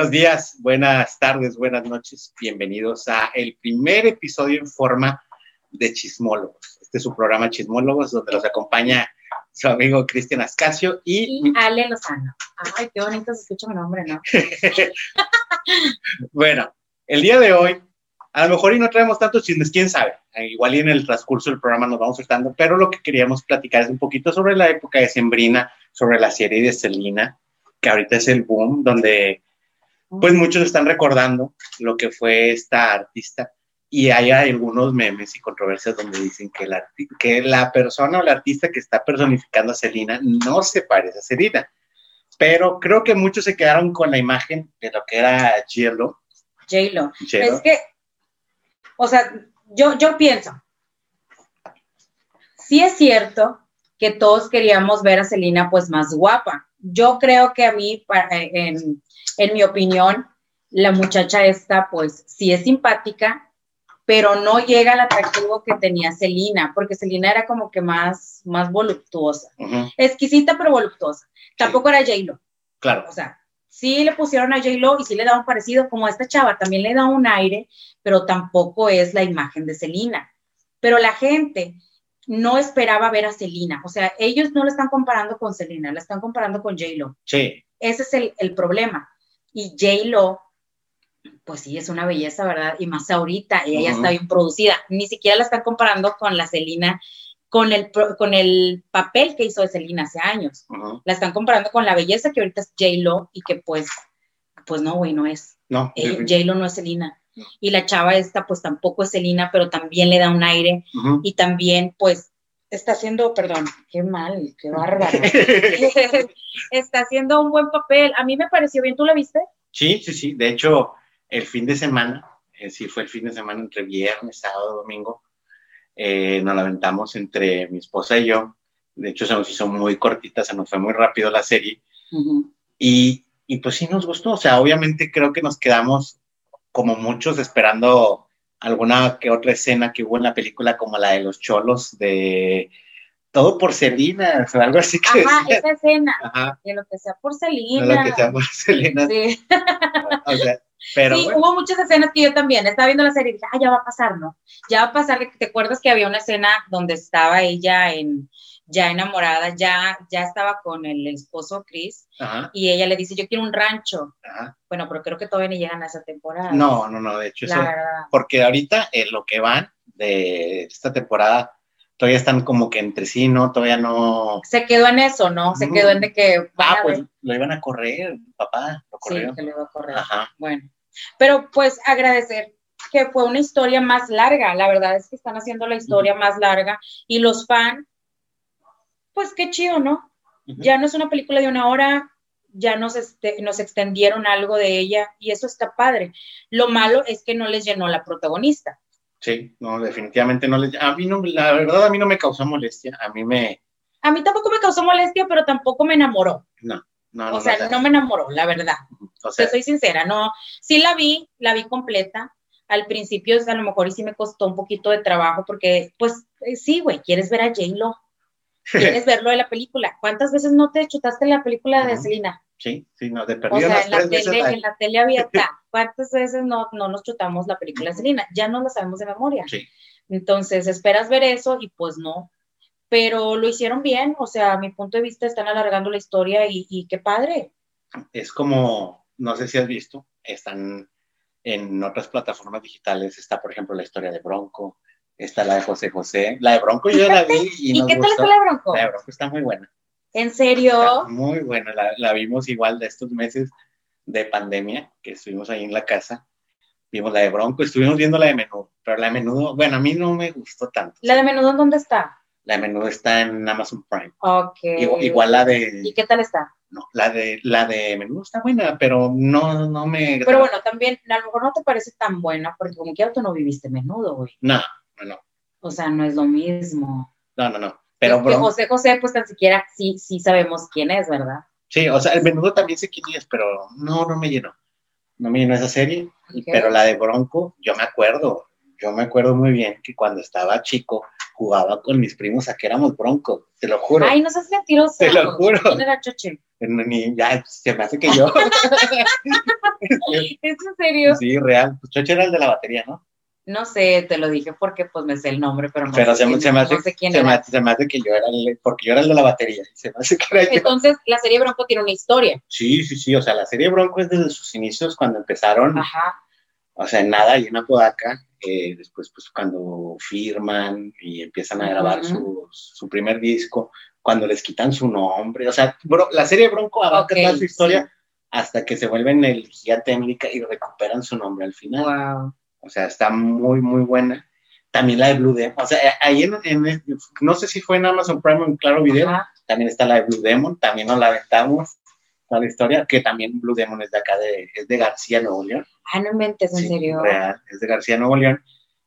Buenos días, buenas tardes, buenas noches. Bienvenidos a el primer episodio en forma de Chismólogos. Este es su programa Chismólogos, donde los acompaña su amigo Cristian Ascasio y, y Ale Lozano. Ay, qué bonito se escucha mi nombre, ¿no? bueno, el día de hoy, a lo mejor y no traemos tantos chismes, quién sabe. Igual y en el transcurso del programa nos vamos soltando, pero lo que queríamos platicar es un poquito sobre la época de Sembrina, sobre la serie de Selina, que ahorita es el boom, donde pues muchos están recordando lo que fue esta artista y hay algunos memes y controversias donde dicen que la, que la persona o la artista que está personificando a Selena no se parece a Selena. Pero creo que muchos se quedaron con la imagen de lo que era J-Lo. J-Lo. Es que, o sea, yo, yo pienso, sí es cierto que todos queríamos ver a Selena pues más guapa. Yo creo que a mí, en, en mi opinión, la muchacha esta, pues sí es simpática, pero no llega al atractivo que tenía Celina, porque Celina era como que más, más voluptuosa. Exquisita, pero voluptuosa. Tampoco era J-Lo. Claro. O sea, sí le pusieron a J-Lo y sí le da un parecido, como a esta chava, también le da un aire, pero tampoco es la imagen de Celina. Pero la gente no esperaba ver a Celina. O sea, ellos no la están comparando con Celina, la están comparando con J-Lo. Sí. Ese es el, el problema y J-Lo, pues sí, es una belleza, ¿verdad? Y más ahorita, ella ya está bien producida. Ni siquiera la están comparando con la Celina, con el, con el papel que hizo de Celina hace años. La están comparando con la belleza que ahorita es J-Lo y que pues, pues no, güey, no es. No. J-Lo no es Celina. Y la chava esta, pues tampoco es Celina, pero también le da un aire. Y también, pues, está haciendo, perdón, qué mal, qué bárbaro. está haciendo un buen papel. A mí me pareció bien, ¿tú la viste? Sí, sí, sí. De hecho, el fin de semana, eh, sí fue el fin de semana entre viernes, sábado, domingo, eh, nos la aventamos entre mi esposa y yo. De hecho, se nos hizo muy cortita, se nos fue muy rápido la serie. y, y pues sí nos gustó. O sea, obviamente creo que nos quedamos como muchos esperando alguna que otra escena que hubo en la película, como la de los cholos de todo por Selena, o algo así que. Ajá, esa escena. Ajá. De lo que sea por Selena. De lo que sea por Selena. Sí. o sea, pero. Sí, hubo muchas escenas que yo también estaba viendo la serie y dije, ah, ya va a pasar, ¿no? Ya va a pasar. ¿Te acuerdas que había una escena donde estaba ella en ya enamorada, ya, ya estaba con el esposo Chris, y ella le dice, yo quiero un rancho. Bueno, pero creo que todavía ni llegan a esa temporada. No, no, no, de hecho, eso, porque ahorita en lo que van de esta temporada, todavía están como que entre sí, ¿no? Todavía no... Se quedó en eso, ¿no? Se quedó en de que... Ah, pues lo iban a correr, papá, lo Sí, que lo iba a correr. Bueno, pero pues agradecer que fue una historia más larga, la verdad es que están haciendo la historia más larga y los fans pues qué chido, ¿no? Ya no es una película de una hora, ya nos, este, nos extendieron algo de ella y eso está padre. Lo malo es que no les llenó la protagonista. Sí, no, definitivamente no les... A mí no, la verdad a mí no me causó molestia, a mí me... A mí tampoco me causó molestia, pero tampoco me enamoró. No, no. O sea, no, me enamoró, la verdad. O sea, Te soy sincera, no. Sí la vi, la vi completa. Al principio, a lo mejor y sí me costó un poquito de trabajo porque, pues, eh, sí, güey, quieres ver a J-Lo quieres verlo de la película. ¿Cuántas veces no te chutaste la película de Selena? Sí, sí, no, de perdido. O sea, en la, tele, en la tele abierta, ¿cuántas veces no, no nos chutamos la película de Selena? Ya no la sabemos de memoria. Sí. Entonces, esperas ver eso y pues no. Pero lo hicieron bien, o sea, a mi punto de vista están alargando la historia y, y qué padre. Es como, no sé si has visto, están en otras plataformas digitales, está por ejemplo la historia de Bronco, Está la de José José. La de Bronco yo la vi y, ¿Y qué tal está la de Bronco? La de Bronco está muy buena. ¿En serio? muy buena. La, vimos igual de estos meses de pandemia, que estuvimos ahí en la casa. Vimos la de Bronco, estuvimos viendo la de Menudo, pero la de Menudo, bueno, a mí no me gustó tanto. ¿La de Menudo en dónde está? La de Menudo está en Amazon Prime. Ok. Igual, la de... ¿Y qué tal está? No, la de, la de Menudo está buena, pero no, no me... Pero bueno, también, a lo mejor no te parece tan buena, porque como que tú no viviste Menudo, güey. No, no. O sea, no es lo mismo. No, no, no. Pero José José, pues tan siquiera sí, sí sabemos quién es, ¿verdad? Sí, o sea, el menudo también sé quién es, pero no, no me llenó. No me llenó esa serie. Pero la de Bronco, yo me acuerdo, yo me acuerdo muy bien que cuando estaba chico jugaba con mis primos a que éramos Bronco, te lo juro. Ay, no seas mentiroso. Te lo juro. ¿Quién era Choche? Ni, ya se me hace que yo. ¿Es en serio? Sí, real. Pues Choche era el de la batería, ¿no? No sé, te lo dije porque pues me sé el nombre, pero no pero sé, se, quién, se me hace, no sé quién se me era. hace- se me hace que yo era el, porque yo era el de la batería. Se me hace que era yo. Entonces, la serie Bronco tiene una historia. Sí, sí, sí. O sea, la serie Bronco es desde sus inicios cuando empezaron. Ajá. O sea, en nada y en Apodaca. eh, después, pues, cuando firman y empiezan a grabar su, su primer disco, cuando les quitan su nombre. O sea, Bro- la serie Bronco abarca Ok, toda su historia hasta que se vuelven el gigante América y recuperan su nombre al final. Wow. O sea, está muy, muy buena. También la de Blue Demon. O sea, ahí en, en- no sé si fue en Amazon Prime o en Claro Video. Ajá. También está la de Blue Demon. También nos la aventamos. Toda la historia, que también Blue Demon es de acá, de, es de García, Nuevo León. Ah, no inventes, en Sí, serio. real, es de García, Nuevo León.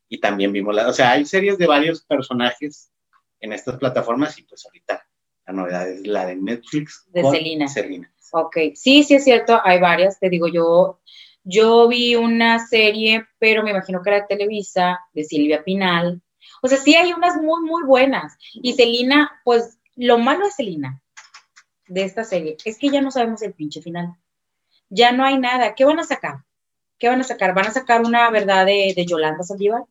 Y también vimos la. O sea, hay series de varios personajes en estas plataformas. Y pues ahorita la novedad es la de Netflix. De Selena. Selena. Ok, sí, sí es cierto, hay varias, te digo, yo, yo vi una serie, pero me imagino que era de Televisa, de Silvia Pinal. O sea, sí hay unas muy, muy buenas. Y Celina, pues lo malo de Celina, de esta serie, es que ya no sabemos el pinche final. Ya no hay nada. ¿Qué van a sacar? ¿Qué van a sacar? ¿Van a sacar una verdad de, de Yolanda Saldívar?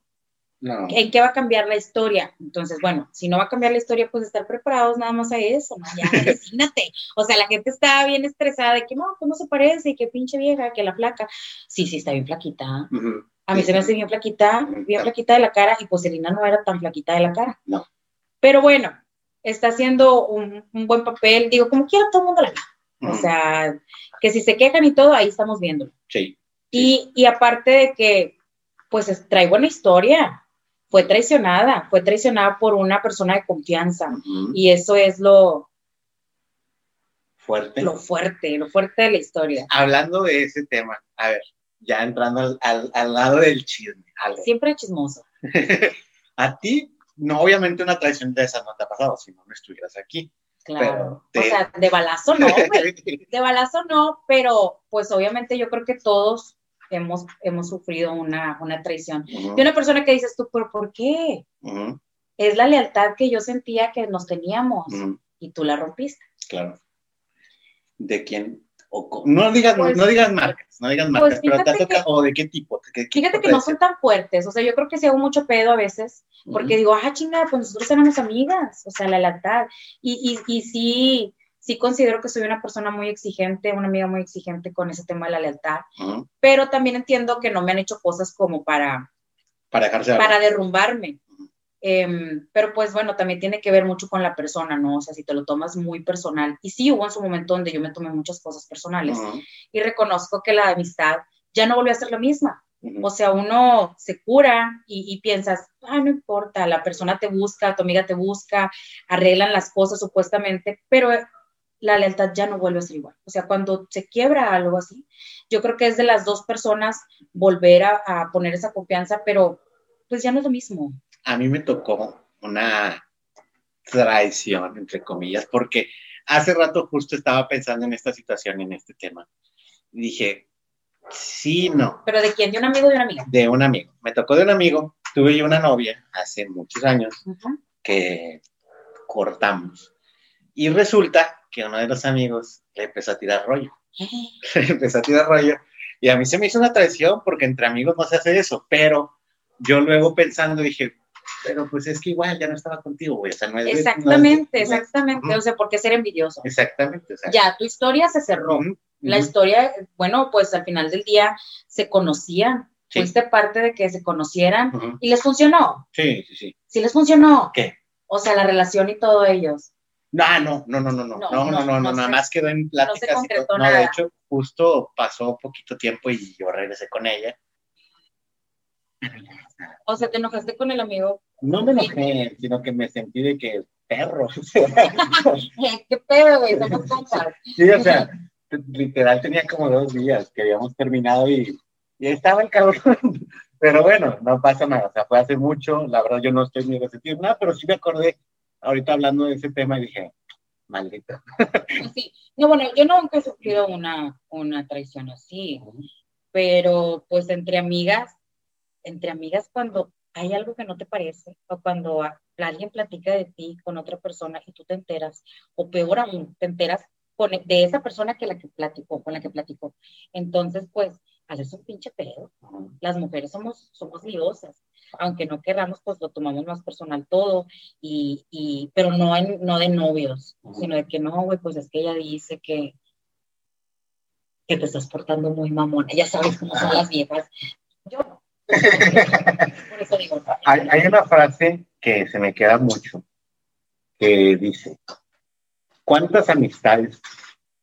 No. ¿En qué va a cambiar la historia? Entonces, bueno, si no va a cambiar la historia, pues estar preparados nada más a eso, ¿no? Ya. O sea, la gente está bien estresada de que no, no se parece, que pinche vieja, que la flaca. Sí, sí, está bien flaquita. A mí se me hace bien flaquita, bien flaquita de la cara, y pues Selena no era tan flaquita de la cara. No. Pero bueno, está haciendo un, un buen papel. Digo, como quiera, todo el mundo la ve. O sea, que si se quejan y todo, ahí estamos viéndolo. Sí. Y, y aparte de que, pues es- trae buena historia, fue traicionada, fue traicionada por una persona de confianza. Y eso es lo, Fuerte. lo fuerte, lo fuerte de la historia. Hablando de ese tema, a ver, ya entrando al, al- al lado del chisme, algo. Siempre chismoso. A ti, no, obviamente una traición de esas no te ha pasado, si no, no estuvieras aquí. Claro. O sea, de balazo no. De balazo no, pero pues obviamente yo creo que todos hemos, hemos sufrido una, una traición. De una persona que dices tú, pero ¿por qué? Es la lealtad que yo sentía que nos teníamos y tú la rompiste. claro. ¿De quién? O no digas, Pues- no digas marcas, no digas Pues marcas, pero te ha fíjate que- tocado, o de qué tipo. ¿Qué- qué Fíjate tipo que no son tan fuertes, o sea, yo creo que se hago mucho pedo a veces, porque digo, ah, chingada, pues nosotros éramos amigas, o sea, la lealtad. Y, y, y sí, sí considero que soy una persona muy exigente, una amiga muy exigente con ese tema de la lealtad, ujú, pero también entiendo que no me han hecho cosas como para, Para dejarse para derrumbarme. Em, pero pues bueno, también tiene que ver mucho con la persona, ¿no? O sea, si te lo tomas muy personal. Y sí hubo en su momento donde yo me tomé muchas cosas personales Ujú, y reconozco que la amistad ya no volvió a ser la misma. O sea, uno se cura y, y piensas, ah, no importa, la persona te busca, tu amiga te busca, arreglan las cosas supuestamente, pero la lealtad ya no vuelve a ser igual. O sea, cuando se quiebra algo así, yo creo que es de las dos personas volver a, a poner esa confianza, pero pues ya no es lo mismo. a mí me tocó una traición, entre comillas, porque hace rato justo estaba pensando en esta situación, en este tema. Dije, sí, no, Pero de quién, de un amigo o de una amiga. de un amigo. Me tocó de un amigo, tuve yo una novia hace muchos años que cortamos. Y resulta que uno de los amigos le empezó a tirar rollo. Le empezó a tirar rollo. Y a mí se me hizo una traición porque entre amigos no se hace eso, pero yo luego pensando dije, pero pues es que igual ya no estaba contigo, güey. O sea, no es- no es- Exactamente, no es- exactamente. O sea, ¿por qué ser envidioso? Exactamente. O sea, Ya, tu historia se cerró. La historia, bueno, pues al final del día se conocían. Sí. Fuiste parte de que se conocieran y les funcionó. Sí, sí, sí. Sí les funcionó. ¿Qué? O sea, la relación y todo ellos. No, no, no, no, no, no, No, no, no, no, no, no, no nada más quedó en pláticas concretó No, de hecho, justo pasó poquito tiempo y yo regresé con ella. O sea, te enojaste con el amigo. No me enojé, sino que me sentí de que perro. Eh, ¿Qué pedo, güey? Somos compas. Sí, o sea, literal tenía como dos días que habíamos terminado y, y estaba el cabrón. Pero bueno, no pasa nada, o sea, fue hace mucho, la verdad yo no estoy ni resentido nada, pero sí me acordé ahorita hablando de ese tema y dije, maldito. Pues sí. No, bueno, yo nunca he sufrido una, una traición así, pero pues entre amigas, entre amigas cuando hay algo que no te parece o cuando alguien platica de ti con otra persona y tú te enteras, o peor aún, te enteras con, de esa persona que la que platicó, con la que platicó. Entonces, pues, es un pinche pedo. Las mujeres somos, somos liosas. Aunque no querramos, pues lo tomamos más personal todo. Y, y pero no, no de novios, sino de que no, güey, pues es que ella dice que, que te estás portando muy mamona. Ya sabes cómo son las viejas. Yo no. Por eso digo. Hay, hay una frase que se me queda mucho, que dice, ¿cuántas amistades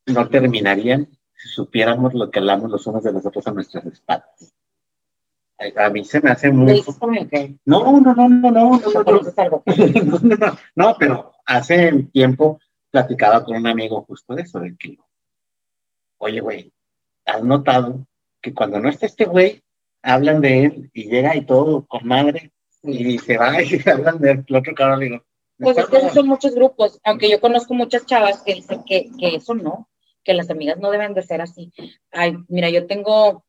no terminarían si supiéramos lo que hablamos los unos de los otros a nuestras espaldas. A mí se me hace muy... No, no, no, no, no, no, no, no, pero hace tiempo platicaba con un amigo justo de eso, de que, oye, güey, ¿has notado que cuando no está este güey, hablan de él y llega y todo con madre y se va y hablan de el otro cabrón? Digo, pues es que son muchos grupos, aunque yo conozco muchas chavas que dicen que, que eso no, que las amigas no deben de ser así. Ay, mira, yo tengo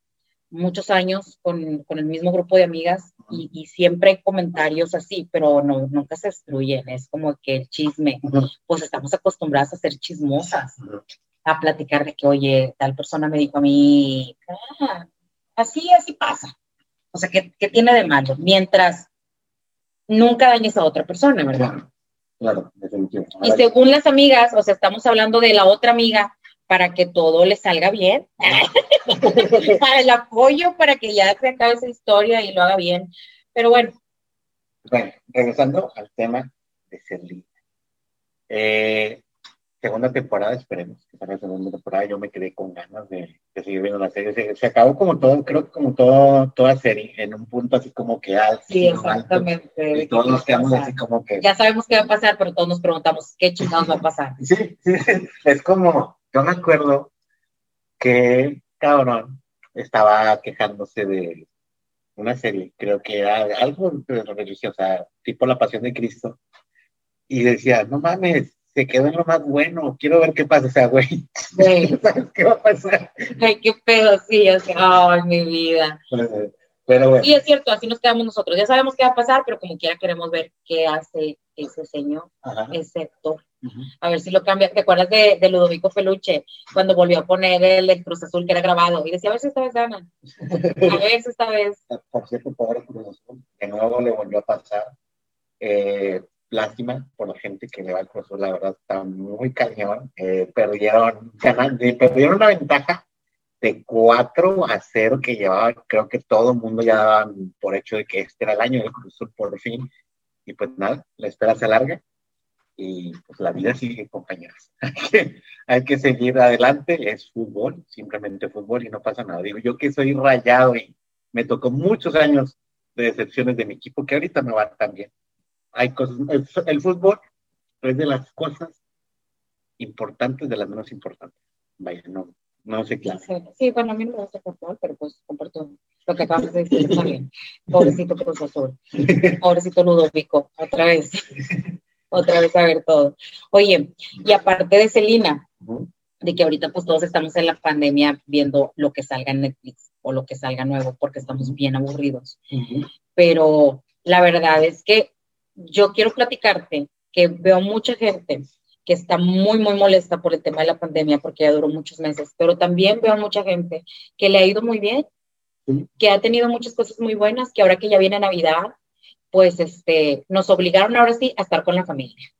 muchos años con, con el mismo grupo de amigas y, y, siempre hay comentarios así, pero no, nunca se destruyen, es como que el chisme, pues estamos acostumbradas a ser chismosas, a platicar de que, oye, tal persona me dijo a mí, ah, así, así pasa. O sea, ¿qué, ¿qué, tiene de malo? Mientras nunca dañes a otra persona, ¿verdad? Claro, definitivamente. Y según las amigas, o sea, estamos hablando de la otra amiga, para que todo le salga bien, para el apoyo, para que ya se acabe esa historia y lo haga bien. Pero bueno. Bueno, regresando al tema de Selina. Eh, segunda temporada, esperemos que para la segunda temporada yo me quedé con ganas de, seguir viendo la serie. Se, acabó como todo, creo que como todo, toda serie, en un punto así como que alto. Sí, exactamente. y todos nos quedamos así como que... Ya sabemos qué va a pasar, pero todos nos preguntamos qué chingados va a pasar. Sí, sí, es como yo me acuerdo que, cabrón, estaba quejándose de una serie, creo que era algo religiosa, tipo La Pasión de Cristo, y decía, no mames, se quedó en lo más bueno, quiero ver qué pasa, o sea, güey, ¿sabes qué va a pasar? Ay, qué pedo, sí, o sea, ay, mi vida. Pero bueno. Y es cierto, así nos quedamos nosotros, ya sabemos qué va a pasar, pero como quiera queremos ver qué hace ese señor, ese actor. A ver si lo cambia. ¿Te acuerdas de, de, Ludovico Feluche cuando volvió a poner el Cruz Azul que era grabado? Y decía, a ver si esta vez gana. A ver si esta vez. Por cierto, pobre Cruz Azul, de nuevo le volvió a pasar. Eh, lástima por la gente que le va al Cruz Azul, la verdad está muy cañón. Eh, perdieron, perdieron una ventaja de 4 a 0 que llevaba, creo que todo el mundo ya daba por hecho de que este era el año del Cruz Azul por fin. Y pues nada, la espera se alarga y pues la vida sigue, compañeros. Hay que, seguir adelante, es fútbol, simplemente fútbol y no pasa nada. Digo, yo que soy rayado y me tocó muchos años de decepciones de mi equipo, que ahorita me va tan bien. Hay cosas, el, fútbol es de las cosas importantes, de las menos importantes. Vaya, no, no sé qué. Sí, bueno, a mí no me gusta el fútbol, pero pues comparto lo que acabas de decir también. Pobrecito Cruz Azul. Pobrecito Ludovico, otra vez otra vez a ver todo. Oye, y aparte de Celina, de que ahorita pues todos estamos en la pandemia viendo lo que salga en Netflix o lo que salga nuevo porque estamos bien aburridos. Pero la verdad es que yo quiero platicarte que veo mucha gente que está muy, muy molesta por el tema de la pandemia porque ya duró muchos meses, pero también veo mucha gente que le ha ido muy bien, que ha tenido muchas cosas muy buenas, que ahora que ya viene Navidad, pues este, nos obligaron ahora sí a estar con la familia.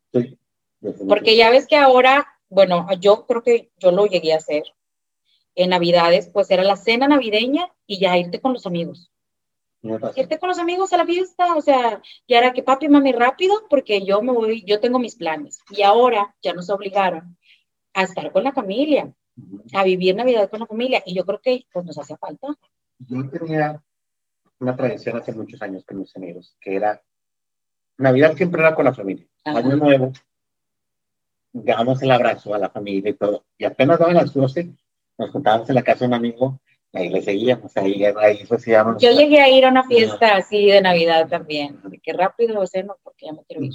Porque ya ves que ahora, bueno, yo creo que yo lo llegué a hacer. En Navidades, pues era la cena navideña y ya irte con los amigos. Irte con los amigos a la fiesta, o sea, ya era que papi, mami, rápido, porque yo me voy, yo tengo mis planes. Y ahora ya nos obligaron a estar con la familia, a vivir Navidad con la familia. Y yo creo que pues nos hacía falta. Yo tenía una tradición hace muchos años con mis amigos, que era Navidad siempre era con la familia. Año Nuevo, dábamos el abrazo a la familia y todo. Y apenas daban las 12, nos juntábamos en la casa de un amigo y ahí le seguíamos, ahí, ahí Yo llegué a ir a una fiesta así de Navidad también. Qué rápido lo no, porque ya me quiero ir.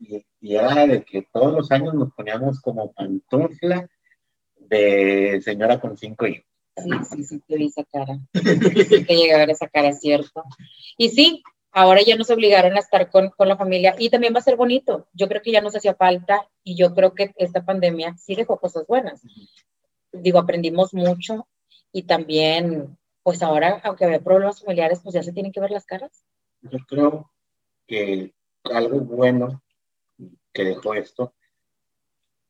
Y, y, era de que todos los años nos poníamos como pantufla de señora con cinco hijos. Sí, sí, sí, te vi esa cara. Sí, que llegué a ver esa cara, cierto. Y sí, ahora ya nos obligaron a estar con, con, la familia y también va a ser bonito. Yo creo que ya nos hacía falta y yo creo que esta pandemia sí dejó cosas buenas. Digo, aprendimos mucho y también, pues ahora, aunque había problemas familiares, pues ya se tienen que ver las caras. Yo creo que algo bueno que dejó esto,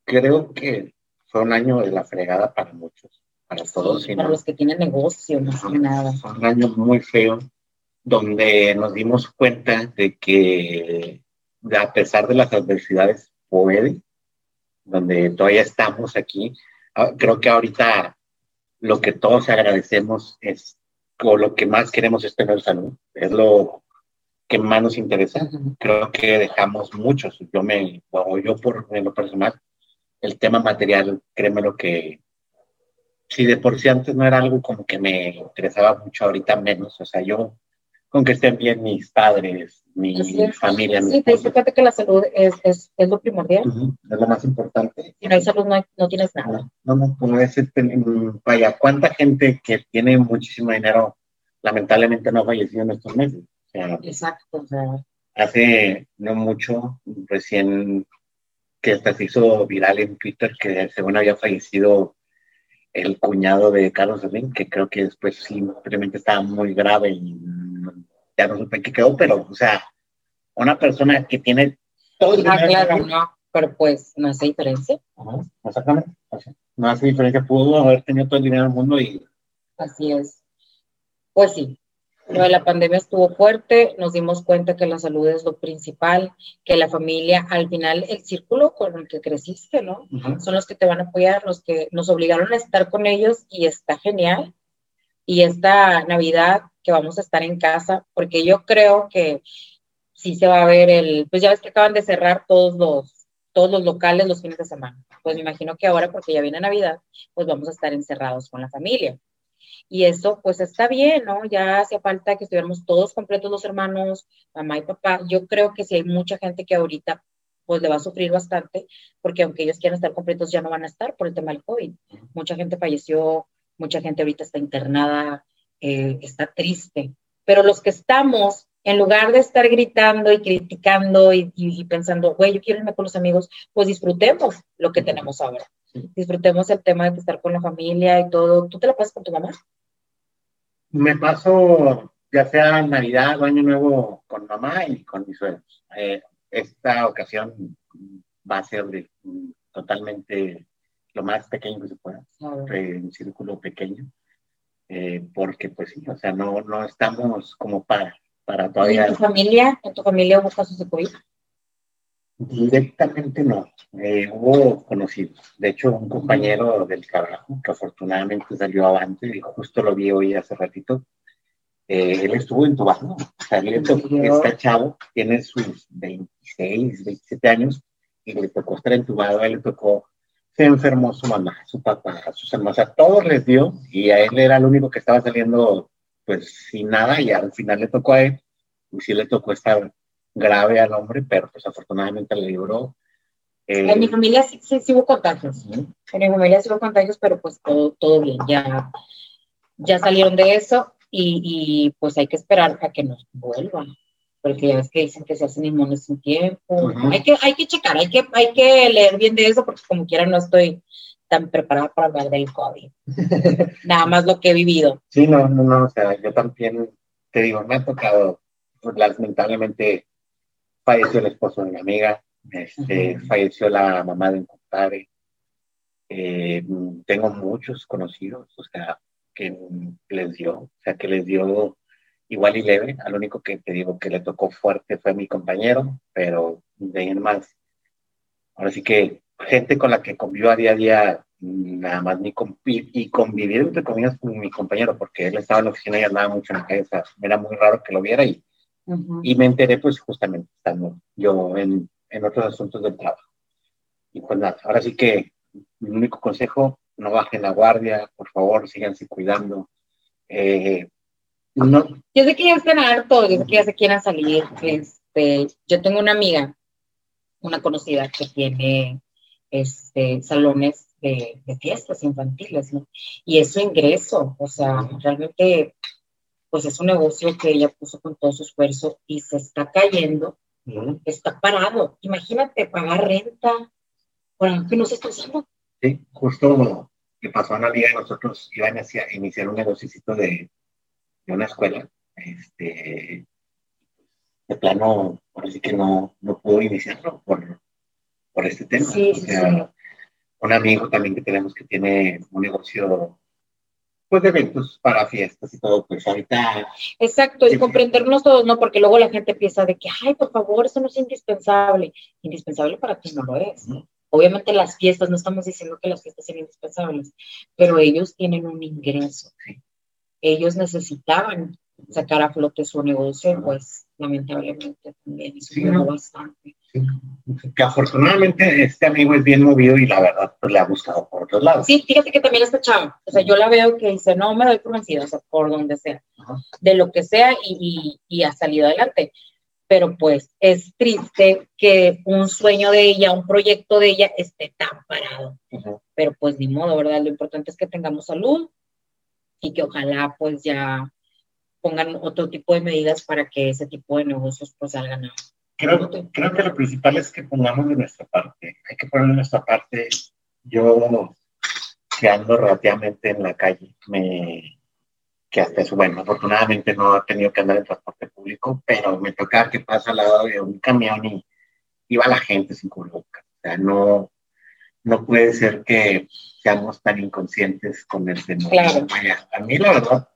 creo que fue un año de la fregada para muchos, para todos. para los que tienen negocio, más que nada. Fue un año muy feo, donde nos dimos cuenta de que a pesar de las adversidades puede, donde todavía estamos aquí, ah, creo que ahorita lo que todos agradecemos es, o lo que más queremos es tener salud, es lo que más nos interesa. Creo que dejamos muchos, yo me, o yo por en lo personal, el tema material, créeme lo que, si de por sí antes no era algo como que me interesaba mucho, ahorita menos, o sea, yo con que estén bien mis padres, mi familia. Sí, te dice cuenta que la salud es, es, es lo primordial. Es lo más importante. Si no hay salud, no, no tienes nada. No, no, pues es, este, vaya, ¿cuánta gente que tiene muchísimo dinero lamentablemente no ha fallecido en estos meses? Exacto. O sea. Hace no mucho, recién que hasta se hizo viral en Twitter que según había fallecido el cuñado de Carlos Slim, que creo que después simplemente estaba muy grave y ya no supe qué quedó, pero, o sea, una persona que tiene todo el ah, claro, no, pero pues no hace diferencia. exactamente. No hace diferencia, pudo haber tenido todo el dinero del mundo y. Así es. Pues sí, lo de la pandemia estuvo fuerte, nos dimos cuenta que la salud es lo principal, que la familia, al final, el círculo con el que creciste, ¿no? Son los que te van a apoyar, los que nos obligaron a estar con ellos y está genial. Y esta Navidad que vamos a estar en casa, porque yo creo que sí se va a ver el, pues ya ves que acaban de cerrar todos los, todos los locales los fines de semana. Pues me imagino que ahora, porque ya viene Navidad, pues vamos a estar encerrados con la familia. Y eso pues está bien, ¿no? Ya hacía falta que estuviéramos todos completos los hermanos, mamá y papá. Yo creo que si hay mucha gente que ahorita pues le va a sufrir bastante, porque aunque ellos quieran estar completos ya no van a estar por el tema del COVID. Mucha gente falleció, mucha gente ahorita está internada, eh, está triste. Pero los que estamos, en lugar de estar gritando y criticando y, y pensando, güey, yo quiero irme con los amigos, pues disfrutemos lo que tenemos ahora disfrutemos el tema de estar con la familia y todo. ¿Tú te la pasas con tu mamá? Me paso ya sea Navidad o Año Nuevo con mamá y con mis suegros. Eh, esta ocasión va a ser de, totalmente lo más pequeño que se pueda, un círculo pequeño, eh, porque pues sí, o sea, no, no estamos como para, para todavía... ¿En tu familia, en tu familia hubo casos de COVID? Directamente no, eh, hubo conocidos. De hecho, un compañero del trabajo que afortunadamente salió avante, y justo lo vi hoy hace ratito, eh, él estuvo entubado. O sea, él está chavo, tiene sus 26, 27 años y le tocó estar entubado, a él le tocó, se enfermó su mamá, su papá, sus hermanos, a todos les dio y a él era el único que estaba saliendo pues sin nada y al final le tocó a él y sí le tocó estar grave al hombre, pero pues afortunadamente le libró. Eh, en mi familia sí, sí, hubo contagios. En mi familia sí hubo contagios, pero pues todo, todo bien, ya, ya salieron de eso y, y, pues hay que esperar a que nos vuelvan. Porque ya ves que dicen que se hacen inmunes sin tiempo. hay, que, hay que checar, hay que, hay que leer bien de eso, porque como quiera no estoy tan preparada para hablar del COVID. Nada más lo que he vivido. Sí, no, no, no, o sea, yo también te digo, me ha tocado, pues, lamentablemente, falleció el esposo de mi amiga, este, falleció la mamá de un compadre. Eh, tengo muchos conocidos, o sea, que les dio, o sea, que les dio igual y leve. Al único que te digo que le tocó fuerte fue mi compañero, pero de ahí en más. Ahora sí que gente con la que convivo a día a día, nada más ni y convivir entre comillas con mi compañero, porque él estaba en la oficina y andaba mucho en la calle, era muy raro que lo viera y y me enteré pues justamente estando yo en, en, otros asuntos del trabajo. Y pues nada, ahora sí que mi único consejo, no bajen la guardia, por favor, síganse cuidando. Eh, no. Yo sé que ya están hartos, yo sé que ya se quieran salir. Este, yo tengo una amiga, una conocida que tiene este, salones de, de fiestas infantiles, ¿no? Y es su ingreso, o sea, realmente pues es un negocio que ella puso con todo su esfuerzo y se está cayendo, está parado. Imagínate pagar renta por algo que no se está usando. Sí, justo que pasó a una amiga de nosotros, iban a iniciar un negocito de, de una escuela, este, de plano, por así que no, no pudo iniciarlo por, por este tema. Sí, o sea, Un amigo también que tenemos que tiene un negocio pues de eventos para fiestas y todo, pues ahorita. Exacto, y comprendernos todos, ¿no? Porque luego la gente piensa de que, ay, por favor, eso no es indispensable. Indispensable para ti no lo es. Obviamente las fiestas, no estamos diciendo que las fiestas sean indispensables, pero ellos tienen un ingreso. Ellos necesitaban sacar a flote su negocio, pues lamentablemente también eso bastante. Que afortunadamente este amigo es bien movido y la verdad pues le ha gustado por otros lados. Sí, fíjate que también está chavo. O sea, yo la veo que dice, no me doy por vencida, o sea, por donde sea, de lo que sea y, y, ha salido adelante. Pero pues es triste que un sueño de ella, un proyecto de ella esté tan parado. Pero pues ni modo, ¿verdad? Lo importante es que tengamos salud y que ojalá pues ya pongan otro tipo de medidas para que ese tipo de negocios pues salgan a... Creo, creo que lo principal es que pongamos de nuestra parte. Hay que poner de nuestra parte. Yo, que ando relativamente en la calle, me, que hasta eso, bueno, afortunadamente no he tenido que andar en transporte público, pero me toca que pasa al lado de un camión y iba la gente sin cubrebocas. O sea, no, no puede ser que seamos tan inconscientes con el tema. Claro. a mí la verdad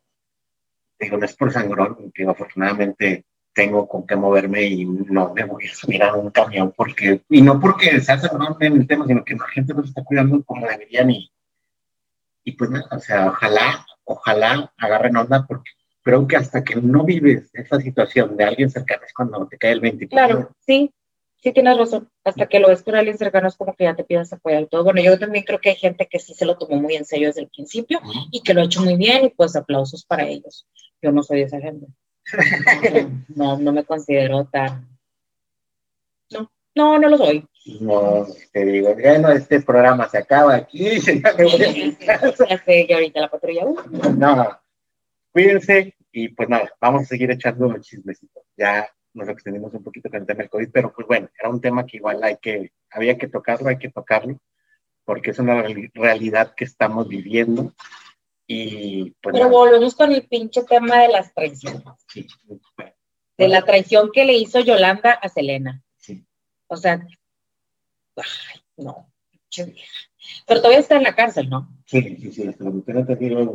digo, no es por sangrón, que afortunadamente tengo con qué moverme y no me voy a subir a un camión porque, y no porque sea sangrón en el tema, sino que la gente no se está cuidando como deberían y, y pues nada, o sea, ojalá, ojalá agarren onda porque creo que hasta que no vives esa situación de alguien cercano es cuando te cae el 20. Claro, sí, sí tienes razón. Hasta que lo ves con alguien cercano es como que ya te pidas apoyo y todo. Bueno, yo también creo que hay gente que sí se lo tomó muy en serio desde el principio y que lo ha hecho muy bien y pues aplausos para ellos. Yo no soy esa gente. no, no me considero tan... No, no, no lo soy. No, te digo, bueno, este programa se acaba aquí. ya sé, y ahorita la patrulla. Uh. No, cuídense y pues nada, vamos a seguir echando chismecitos. Ya nos extendimos un poquito con el tema del COVID, pero pues bueno, era un tema que igual hay que, había que tocarlo, hay que tocarlo, porque es una realidad que estamos viviendo y, pues, Pero volvemos con el pinche tema de las traiciones. Sí. De la traición que le hizo Yolanda a Selena. Sí. O sea, ay, no, Pero todavía está en la cárcel, ¿no? Sí, sí, sí.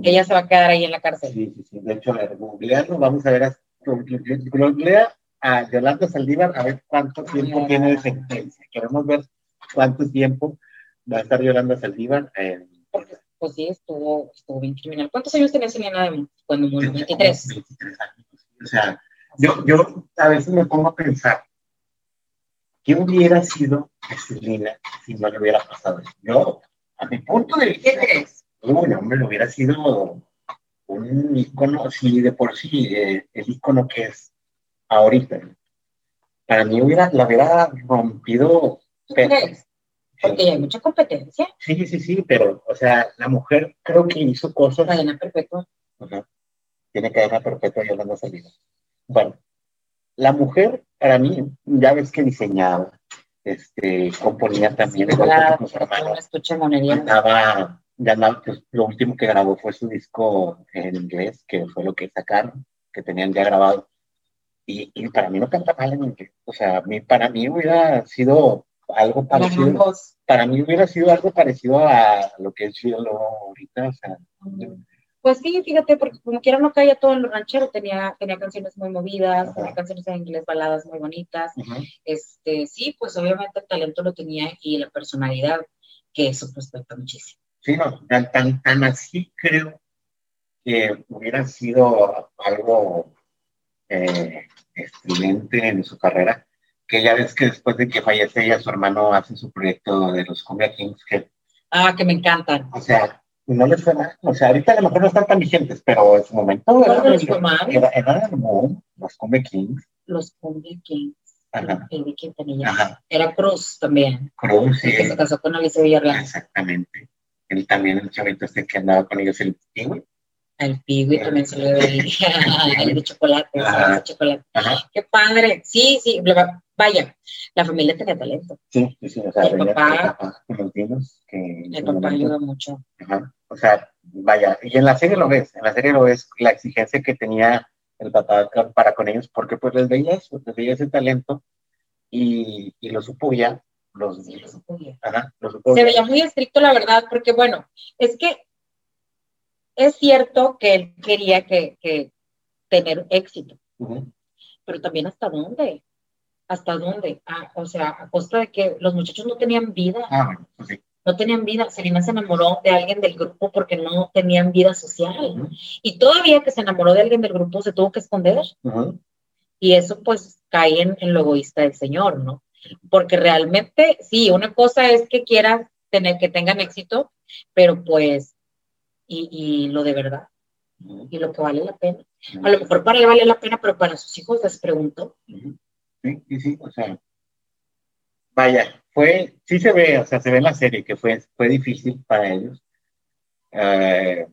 Ella se va a quedar ahí en la cárcel. Sí, sí, sí. De hecho, a googlearlo, vamos a ver, googlea a Yolanda Saldívar a ver cuánto tiempo tiene de sentencia. Queremos ver cuánto tiempo va a estar Yolanda Saldívar en pues sí, estuvo, estuvo bien criminal. ¿Cuántos años tenía Selena cuando murió? 23. 23 años. O sea, yo, yo a veces me pongo a pensar, ¿qué hubiera sido Selena si no le hubiera pasado eso? Yo, a mi punto de vista, uy, hombre, hubiera sido un icono, sí, de por sí, eh, el icono que es ahorita. Para mí hubiera, la hubiera rompido. Porque hay mucha competencia. Sí, sí, sí, pero, o sea, la mujer creo que hizo cosas. Cadena perpetua. Tiene cadena perpetua y hablando salida. Bueno, la mujer, para mí, ya ves que diseñaba, este, componía también, sí, con ya pues, lo último que grabó fue su disco en inglés, que fue lo que sacaron, que tenían ya grabado. Y, y para mí no canta mal en inglés. O sea, para mí hubiera sido algo parecido. Para mí hubiera sido algo parecido a lo que es Cielo ahorita. O sea, pues sí, fíjate, porque como quiera no caía todo en lo ranchero, tenía, tenía canciones muy movidas, tenía canciones en inglés, baladas muy bonitas. Este, sí, pues obviamente el talento lo tenía y la personalidad, que eso pues cuenta muchísimo. Sí, no, tan, tan, tan así creo que hubiera sido algo eh, en su carrera, que ya ves que después de que fallece ella, su hermano hace su proyecto de los Cumbia Kings, que... Ah, que me encantan. O sea, no les fue mal. O sea, ahorita a lo mejor no están tan vigentes, pero en su momento era, era, era, los Cumbia Kings. Los Cumbia Kings. Ajá. Era Cruz también. Cruz, sí. que se casó con Alicia Villarreal. Exactamente. Él también, el chavito este que andaba con ellos, el Kiwi. El pigo y también salió el, el de chocolate, el chocolate. Qué padre. Sí, sí, vaya, la familia tenía talento. Sí, sí, sí. O sea, el papá, los que el papá ayuda mucho. Ajá. O sea, vaya, y en la serie lo ves, en la serie lo ves, la exigencia que tenía el papá para con ellos, porque pues les veía eso, les veía ese talento y, y lo supo ya. Los, sí, lo supo ya. Ajá, lo supo Se veía muy estricto, la verdad, porque bueno, es que es cierto que él quería que, que tener éxito, pero también hasta dónde, hasta dónde, ah, o sea, a costa de que los muchachos no tenían vida. Ah, no tenían vida. Selena se enamoró de alguien del grupo porque no tenían vida social. Y todavía que se enamoró de alguien del grupo se tuvo que esconder. Y eso pues cae en, lo egoísta del Señor, ¿no? Porque realmente, sí, una cosa es que quieras tener, que tengan éxito, pero pues, y, lo de verdad, y lo que vale la pena. A lo mejor para él vale la pena, pero para sus hijos les pregunto. Sí, sí, sí, o sea, vaya, fue, sí se ve, o sea, se ve en la serie que fue, fue difícil para ellos eh,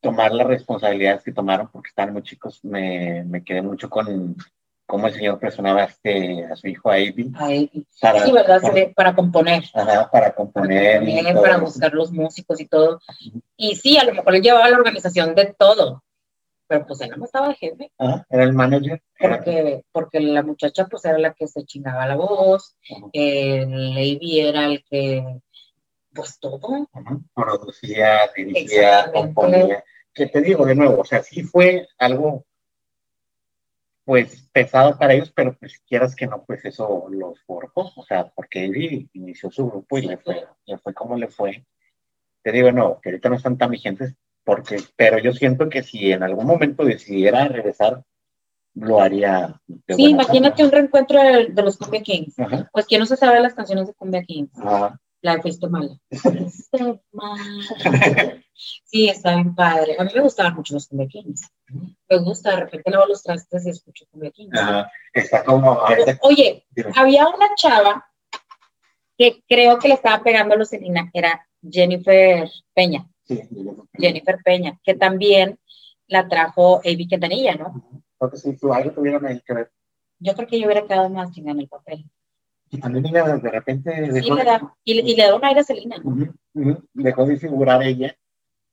tomar las responsabilidades que tomaron porque estaban muy chicos. Me, me quedé mucho con cómo el señor presionaba este, a su hijo Avi. sí, ¿verdad? Para, componer. Ajá, para componer. para buscar los músicos y todo. Y sí, a lo mejor él llevaba la organización de todo pero pues él no estaba de jefe. Ah, era el manager. Porque, porque la muchacha pues era la que se chingaba la voz, el era el que, pues todo. Producía, dirigía, componía. Que te digo de nuevo, o sea, sí fue algo pues pesado para ellos, pero pues si quieras que no, pues eso los forjó, o sea, porque él inició su grupo y le fue, le fue como le fue. Te digo, no, que ahorita no están tan vigentes, porque, pero yo siento que si en algún momento decidiera regresar, lo haría. Sí, imagínate un reencuentro de, los Cumbia Kings. Pues, ¿quién no se sabe las canciones de Cumbia Kings? La de Fuiste Mala. sí, está bien padre. A mí me gustaban mucho los Cumbia Kings. Me gusta, de repente lavo los trastes y escucho. Está como... oye, había una chava que creo que le estaba pegando a Lucelina, era Jennifer Peña. Jennifer Peña, que también la trajo Avi Quintanilla, ¿no? Porque si tú algo tuvieron ahí que ver. Yo creo que yo hubiera quedado más chingada en el papel. Y también ella de repente sí, le da, y, le da un aire a Selena. Dejó de figurar ella.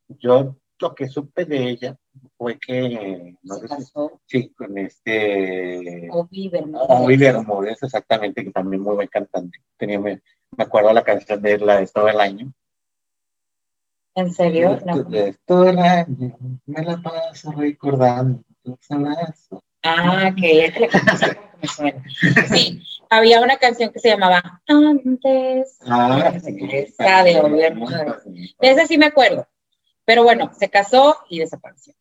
Yo lo que supe de ella fue que no sé casó. sí, con este Ovi Bermúdez. exactamente, que también muy buen cantante. Tenía, me, me acuerdo la canción de la de todo el año. ¿En serio? No. Todo el año me la paso recordando Ah, que es la que me suena. Sí, había una canción que se llamaba Antes. Ah, esa de De ese sí me acuerdo. Pero bueno, se casó y desapareció.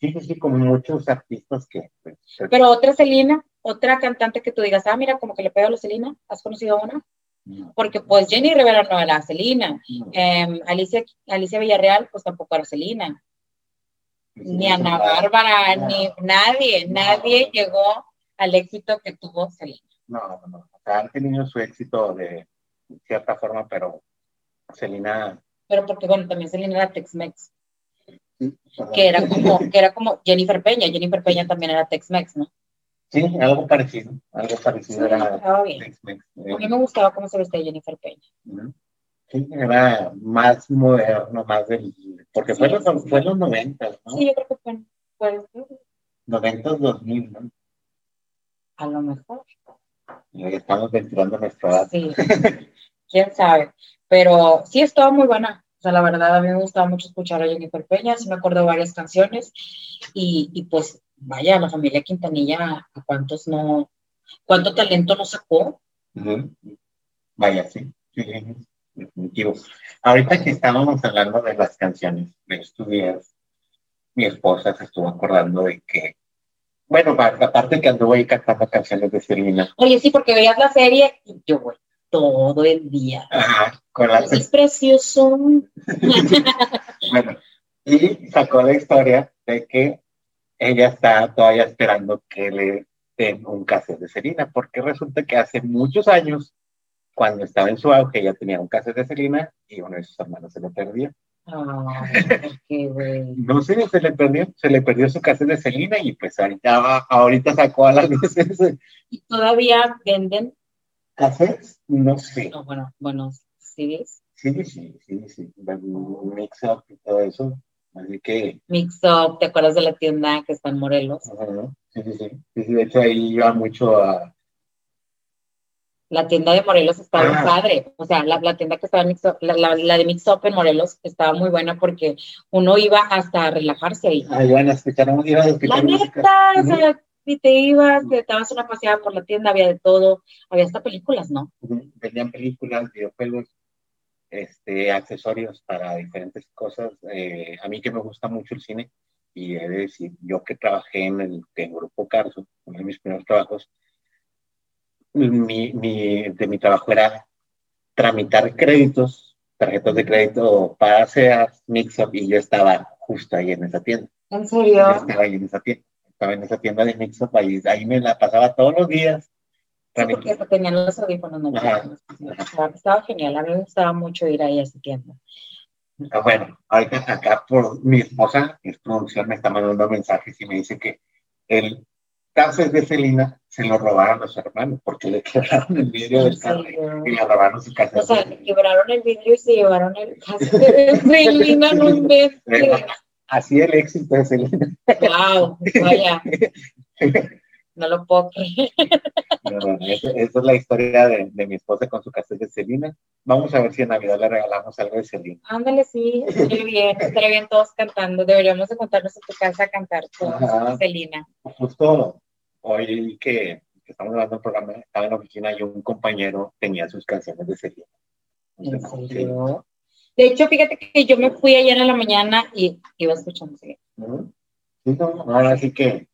Sí, sí, sí, como muchos artistas que. Pues, Pero otra Celina, otra cantante que tú digas, ah, mira, como que le pega a la Celina, ¿has conocido a una? Porque pues Jenny Rivera no era Celina, em, Alicia, Alicia Villarreal pues tampoco era Celina, ni Ana Bárbara, ni nadie, nadie llegó al éxito que tuvo Celina. No, no, no, o sea, han tenido su éxito de cierta forma, pero Celina... Pero porque bueno, también Celina era Tex-Mex. que era como, que era como Jennifer Peña, Jennifer Peña también era Tex-Mex, ¿no? Sí, algo parecido, algo parecido era. A mí me gustaba cómo se vestía Jennifer Peña. Era más moderno, más del. Porque fue, los, fue los 90, ¿no? Sí, yo creo que fue. fue 90, 2000, ¿no? A lo mejor. Y estamos ventilando nuestra edad. Sí, quién sabe. Pero sí, estaba muy buena. O sea, la verdad, a mí me gustaba mucho escuchar a Jennifer Peña, sí me acuerdo varias canciones. Y, y pues vaya, la familia Quintanilla, ¿a cuántos no, cuánto talento nos sacó? Vaya, sí, sí, definitivo. Ahorita que estábamos hablando de las canciones de estos días, mi esposa se estuvo acordando de que, bueno, aparte que anduvo ahí cantando canciones de Selena. Oye, sí, porque veías la serie y yo, güey, todo el día. Ajá, con la... Es precioso. bueno, y sacó la historia de que ella está todavía esperando que le den un cassette de Selena, porque resulta que hace muchos años, cuando estaba en su auge, ella tenía un cassette de Selena y uno de sus hermanos se lo perdió. Ah, qué güey. No sé, se le perdió, se le perdió su cassette de Selena y pues ahorita, ahorita sacó a la luz ese. ¿Y todavía venden? ¿Cassettes? No sé. No, bueno, bueno, ¿CDs? Sí, sí, sí, sí. Mix Up y todo eso. Así que. Mix Up, ¿te acuerdas de la tienda que está en Morelos? Sí, sí, sí, sí. De hecho, ahí iba mucho a, la tienda de Morelos estaba muy ah. padre. O sea, la, tienda que estaba Mix la, la, de Mix Up en Morelos estaba muy buena porque uno iba hasta a relajarse ahí. Ah, iban a escuchar, iba a escuchar La neta, o sea, si te ibas, te dabas una paseada por la tienda, había de todo. Había hasta películas, ¿no? Vendían películas, videojuegos, este, accesorios para diferentes cosas. Eh, a mí que me gusta mucho el cine, y he de decir, yo que trabajé en el en Grupo Carso, uno de mis primeros trabajos, mi, mi, de mi trabajo era tramitar créditos, tarjetas de crédito para hacer Mixup y yo estaba justo ahí en esa tienda. ¿En serio? estaba ahí en esa tienda. Estaba en esa tienda de Mixup, ahí, ahí me la pasaba todos los días. Sí, porque tenían los audífonos, no Estaba genial, a mí me gustaba mucho ir ahí a esa tienda. Ah, bueno, ahorita acá por mi esposa, es producción, me está mandando mensajes y me dice que el caso de Celina se lo robaron a los hermanos porque le quebraron el vidrio del carro y le robaron su casa. O sea, le quebraron el vidrio y se llevaron el caso de Selena, no Así el éxito de Selena. Wow, vaya. No lo puedo creer. esa, es la historia de, de, mi esposa con su casa de Selena. Vamos a ver si en Navidad le regalamos algo de Selena. Ándale, sí, estaría bien, estaría bien todos cantando. Deberíamos de contarnos en tu casa a cantar con Selena. Justo hoy que, estamos grabando el programa, estaba en la oficina y un compañero tenía sus canciones de serie. ¿En serio? De hecho, fíjate que yo me fui ayer en la mañana y iba escuchando Sí, no, ahora sí que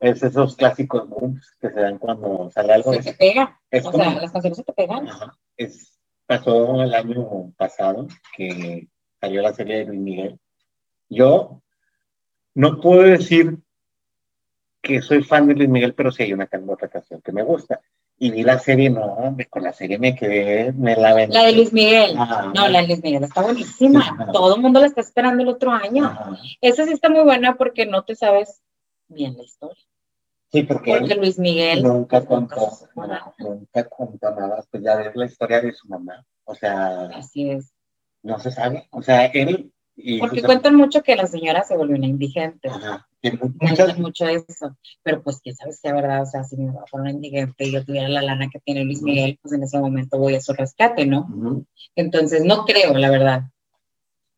es esos clásicos booms que se dan cuando sale algo. Se te pega. o sea, las canciones se te pegan. Es, pasó el año pasado que salió la serie de Luis Miguel. Yo no puedo decir que soy fan de Luis Miguel, pero sí hay una otra canción que me gusta. Y vi la serie, no, hombre, con la serie me quedé, me la vendí. La de Luis Miguel. no, la de Luis Miguel está buenísima. Todo el mundo la está esperando el otro año. Esa sí está muy buena porque no te sabes bien la historia. Sí, porque, porque Luis Miguel nunca contó, nada. nunca contó nada, pues ya ves la historia de su mamá. O sea, así es. No se sabe. O sea, él porque cuentan mucho que la señora se volvió una indigente. Ajá. Muchas... mucho eso. Pero pues quién sabe si es verdad, o sea, si mi mamá fuera una indigente y yo tuviera la lana que tiene Luis Miguel, pues en ese momento voy a su rescate, ¿no? Entonces no creo, la verdad.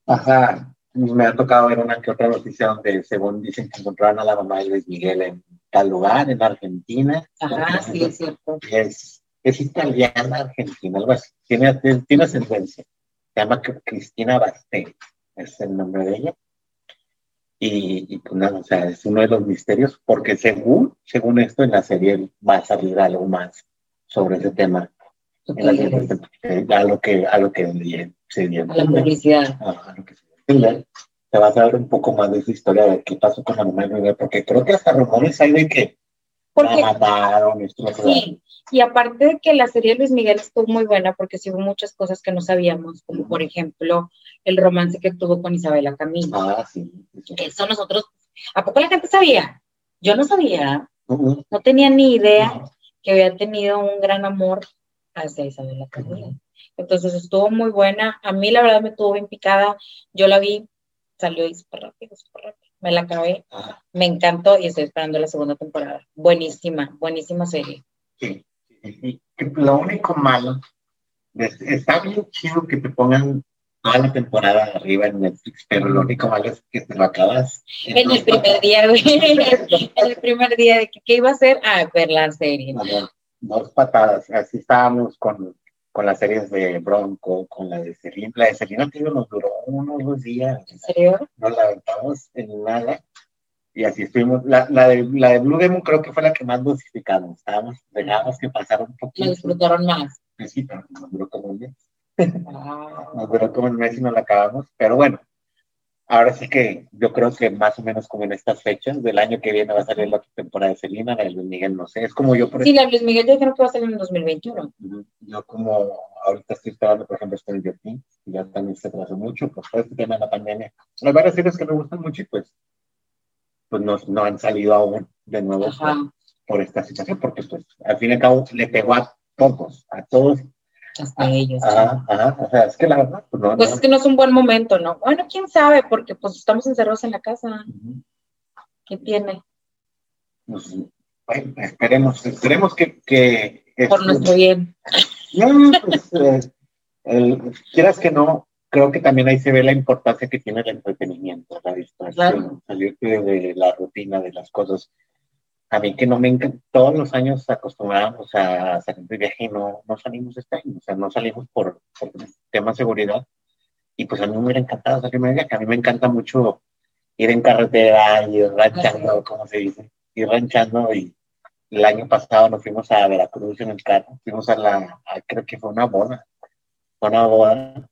Ajá. Me ha tocado ver una que otra noticia donde según dicen que encontraron a la mamá de Luis Miguel en tal lugar, en Argentina. Ajá, sí, es cierto. Es, es italiana, argentina, algo así. Tiene, tiene ascendencia. Se llama Cristina Basté es el nombre de ella. Y, pues nada, o sea, es uno de los misterios, porque según, según esto, en la serie va a salir algo más sobre ese tema. a lo que, a lo que se dio. A la publicidad. A, lo que se dio. Te vas a ver un poco más de esa historia de qué pasó con la mamá de porque creo que hasta rumores hay de que porque, sí, y aparte de que la serie de Luis Miguel estuvo muy buena porque sí hubo muchas cosas que no sabíamos, como por ejemplo el romance que tuvo con Isabela Camilo. Ah, sí. Eso nosotros, ¿a poco la gente sabía? Yo no sabía, no tenía ni idea que había tenido un gran amor hacia Isabela Camilo. Entonces estuvo muy buena. A mí la verdad me tuvo bien picada. Yo la vi, salió súper rápido, súper rápido me la acabé, me encantó y estoy esperando la segunda temporada. Buenísima, buenísima serie. Sí, lo único malo, está bien chido que te pongan toda la temporada arriba en Netflix, pero lo único malo es que te lo acabas. En, el primer día, güey, en el primer día de que, ¿qué iba a hacer? Ah, ver la serie. dos patadas, así estábamos con con las series de Bronco, con la de Selena. La de Selena tío, nos duró unos dos días. ¿En serio? Nos la aventamos en nada. Y así estuvimos. La, la, de, la de Blue Demon creo que fue la que más dosificamos. Estábamos, dejábamos que pasara un poquito. La disfrutaron más. Sí, pero nos duró como un mes. Ah. Nos duró como un mes y nos la acabamos. Pero bueno, ahora sí que yo creo que más o menos como en estas fechas del año que viene va a salir la temporada de Selena, la de Luis Miguel, no sé, es como yo por Sí, la de Luis Miguel yo creo que va a salir en 2021. Yo como ahorita estoy esperando, por ejemplo, Stranger Things, que ya también se atrasó mucho, pues por este tema de la pandemia. Hay varias series que me gustan mucho y pues, pues no, no han salido aún de nuevo por, esta situación, porque pues al fin y al cabo le pegó a pocos, a todos. Hasta ellos. Ajá, ajá, o sea, es que la verdad, pues no. Pues es que no es un buen momento, ¿no? Bueno, quién sabe, porque pues estamos encerrados en la casa. ¿Qué tiene? Pues, bueno, esperemos, esperemos que... que Por nuestro bien. No, pues, eh, quieras que no, creo que también ahí se ve la importancia que tiene el entretenimiento, la distracción, salirte de la rutina de las cosas. A mí que no me encanta, todos los años acostumbramos a salir de viaje y no, no salimos este año, o sea, no salimos por, por tema de seguridad. Y pues a mí me hubiera encantado salirme de viaje, a mí me encanta mucho ir en carretera, y ranchando, como se dice, ir ranchando y el año pasado nos fuimos a Veracruz en el carro, fuimos a la, creo que fue una boda, fue una boda.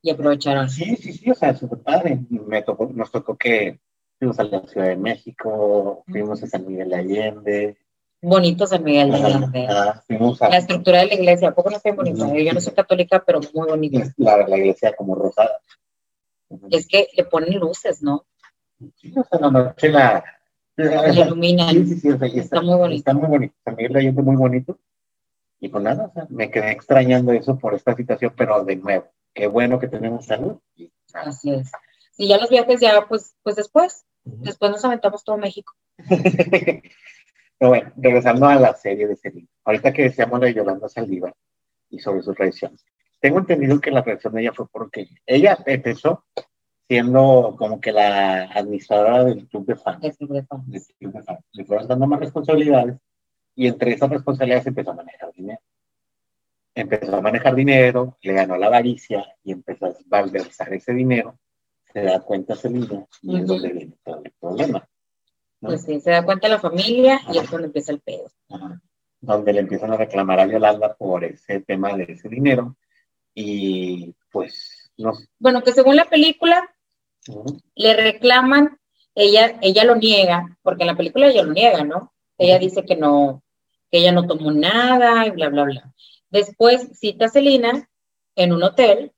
Y aprovecharon. Sí, sí, sí, o sea, súper padre. Me tocó, nos tocó que fuimos a la Ciudad de México, fuimos a San Miguel de Allende. Bonito San Miguel de Allende. La estructura de la iglesia, ¿a poco no está bonita? Yo no soy católica, pero muy bonita. La, la iglesia como rosada. Es que le ponen luces, ¿no? Sí, o sea, la la, se ilumina. Sí, sí, sí, está, muy bonito. Está muy bonito. También leyendo muy bonito. Y pues nada, o sea, me quedé extrañando eso por esta situación, pero de nuevo, qué bueno que tenemos salud. Así es. Y ya los viajes ya, pues, pues después, después nos aventamos todo México. pero bueno, regresando a la serie de Celine. Ahorita que decíamos de Yolanda Saldívar y sobre su reacción. Tengo entendido que la reacción de ella fue porque ella empezó siendo como que la administradora del club de fans. Del club de fans. Le fueron dando más responsabilidades y entre esas responsabilidades empezó a manejar dinero. Empezó a manejar dinero, le ganó la avaricia y empezó a malversar ese dinero. Se da cuenta Celina y es donde viene todo el problema. Pues sí, se da cuenta la familia y es donde empieza el pedo. Donde le empiezan a reclamar a Yolanda por ese tema de ese dinero y pues no. Bueno, que según la película, le reclaman, ella, ella lo niega, porque en la película ella lo niega, ¿no? Ella dice que no, que ella no tomó nada y bla, bla, bla. Después cita a Celina en un hotel.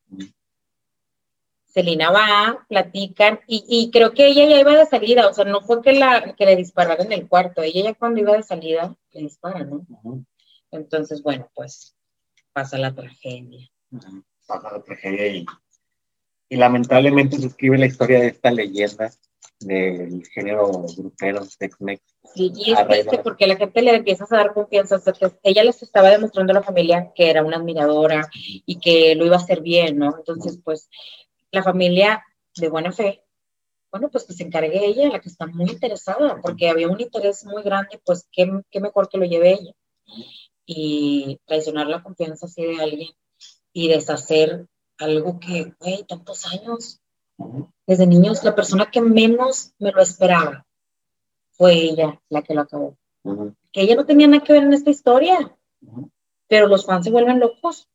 Celina va, platican, y, creo que ella ya iba de salida, o sea, no fue que, la, que le dispararan en el cuarto, ella ya cuando iba de salida le disparan, ¿no? Entonces, bueno, pues pasa la tragedia. Pasa la tragedia y y lamentablemente se escribe la historia de esta leyenda del género grupero Tex-Mex. Sí, y es triste porque la gente le empieza a dar confianza. ella les estaba demostrando a la familia que era una admiradora y que lo iba a hacer bien, ¿no? Entonces, pues, la familia de buena fe, bueno, pues que se encargue ella, la que está muy interesada, porque había un interés muy grande, pues, qué, qué mejor que lo lleve ella. Y traicionar la confianza así de alguien y deshacer algo que, güey, tantos años. Desde niños, la persona que menos me lo esperaba fue ella la que lo acabó. Que ella no tenía nada que ver en esta historia, pero los fans se vuelven locos.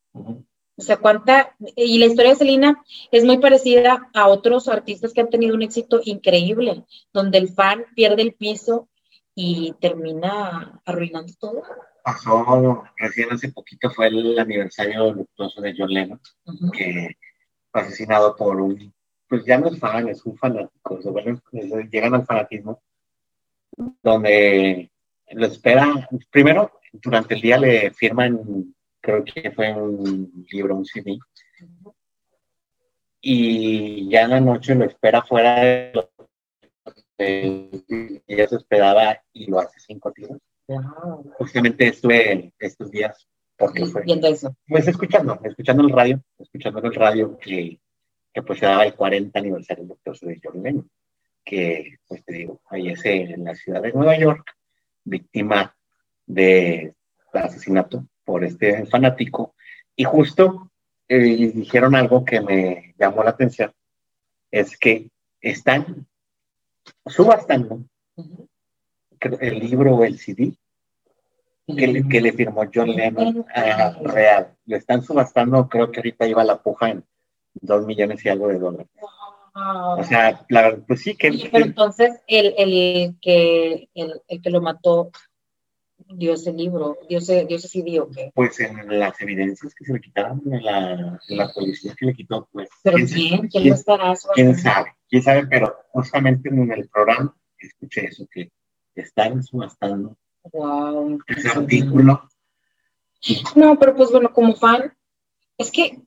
O sea, cuánta. Y la historia de Selena es muy parecida a otros artistas que han tenido un éxito increíble, donde el fan pierde el piso y termina arruinando todo pasó recién hace poquito, fue el aniversario luctuoso de John Lennon, que fue asesinado por un, pues ya no es fan, es un fanático, llegan al fanatismo, donde lo espera, primero, durante el día le firman, creo que fue un libro, un CD, y ya en la noche lo espera fuera de y ya se esperaba y lo hace cinco tiros Justamente estuve estos días porque fue, viendo eso. Pues escuchando, escuchando el radio, escuchando el radio que, que pues se daba el 40 aniversario del doctor de John Lennon, que pues te digo, fallece en la ciudad de Nueva York, víctima de asesinato por este fanático, y justo eh, dijeron algo que me llamó la atención, es que están subastando el libro o el CD que le, que le firmó John Lennon a Real. Le están subastando, creo que ahorita iba la puja en dos millones y algo de dólares. O sea, la, pues sí que... pero entonces el, el, que, el, el, que lo mató dio ese libro, dio ese, dio ese CD o qué? Pues en las evidencias que se le quitaron, en la, la policía que le quitó, pues. ¿Pero quién? ¿Quién, lo estará? ¿Quién sabe? ¿Quién sabe? Pero justamente en el programa escuché eso, que están subastando wow, ese artículo. No, pero pues bueno, como fan, es que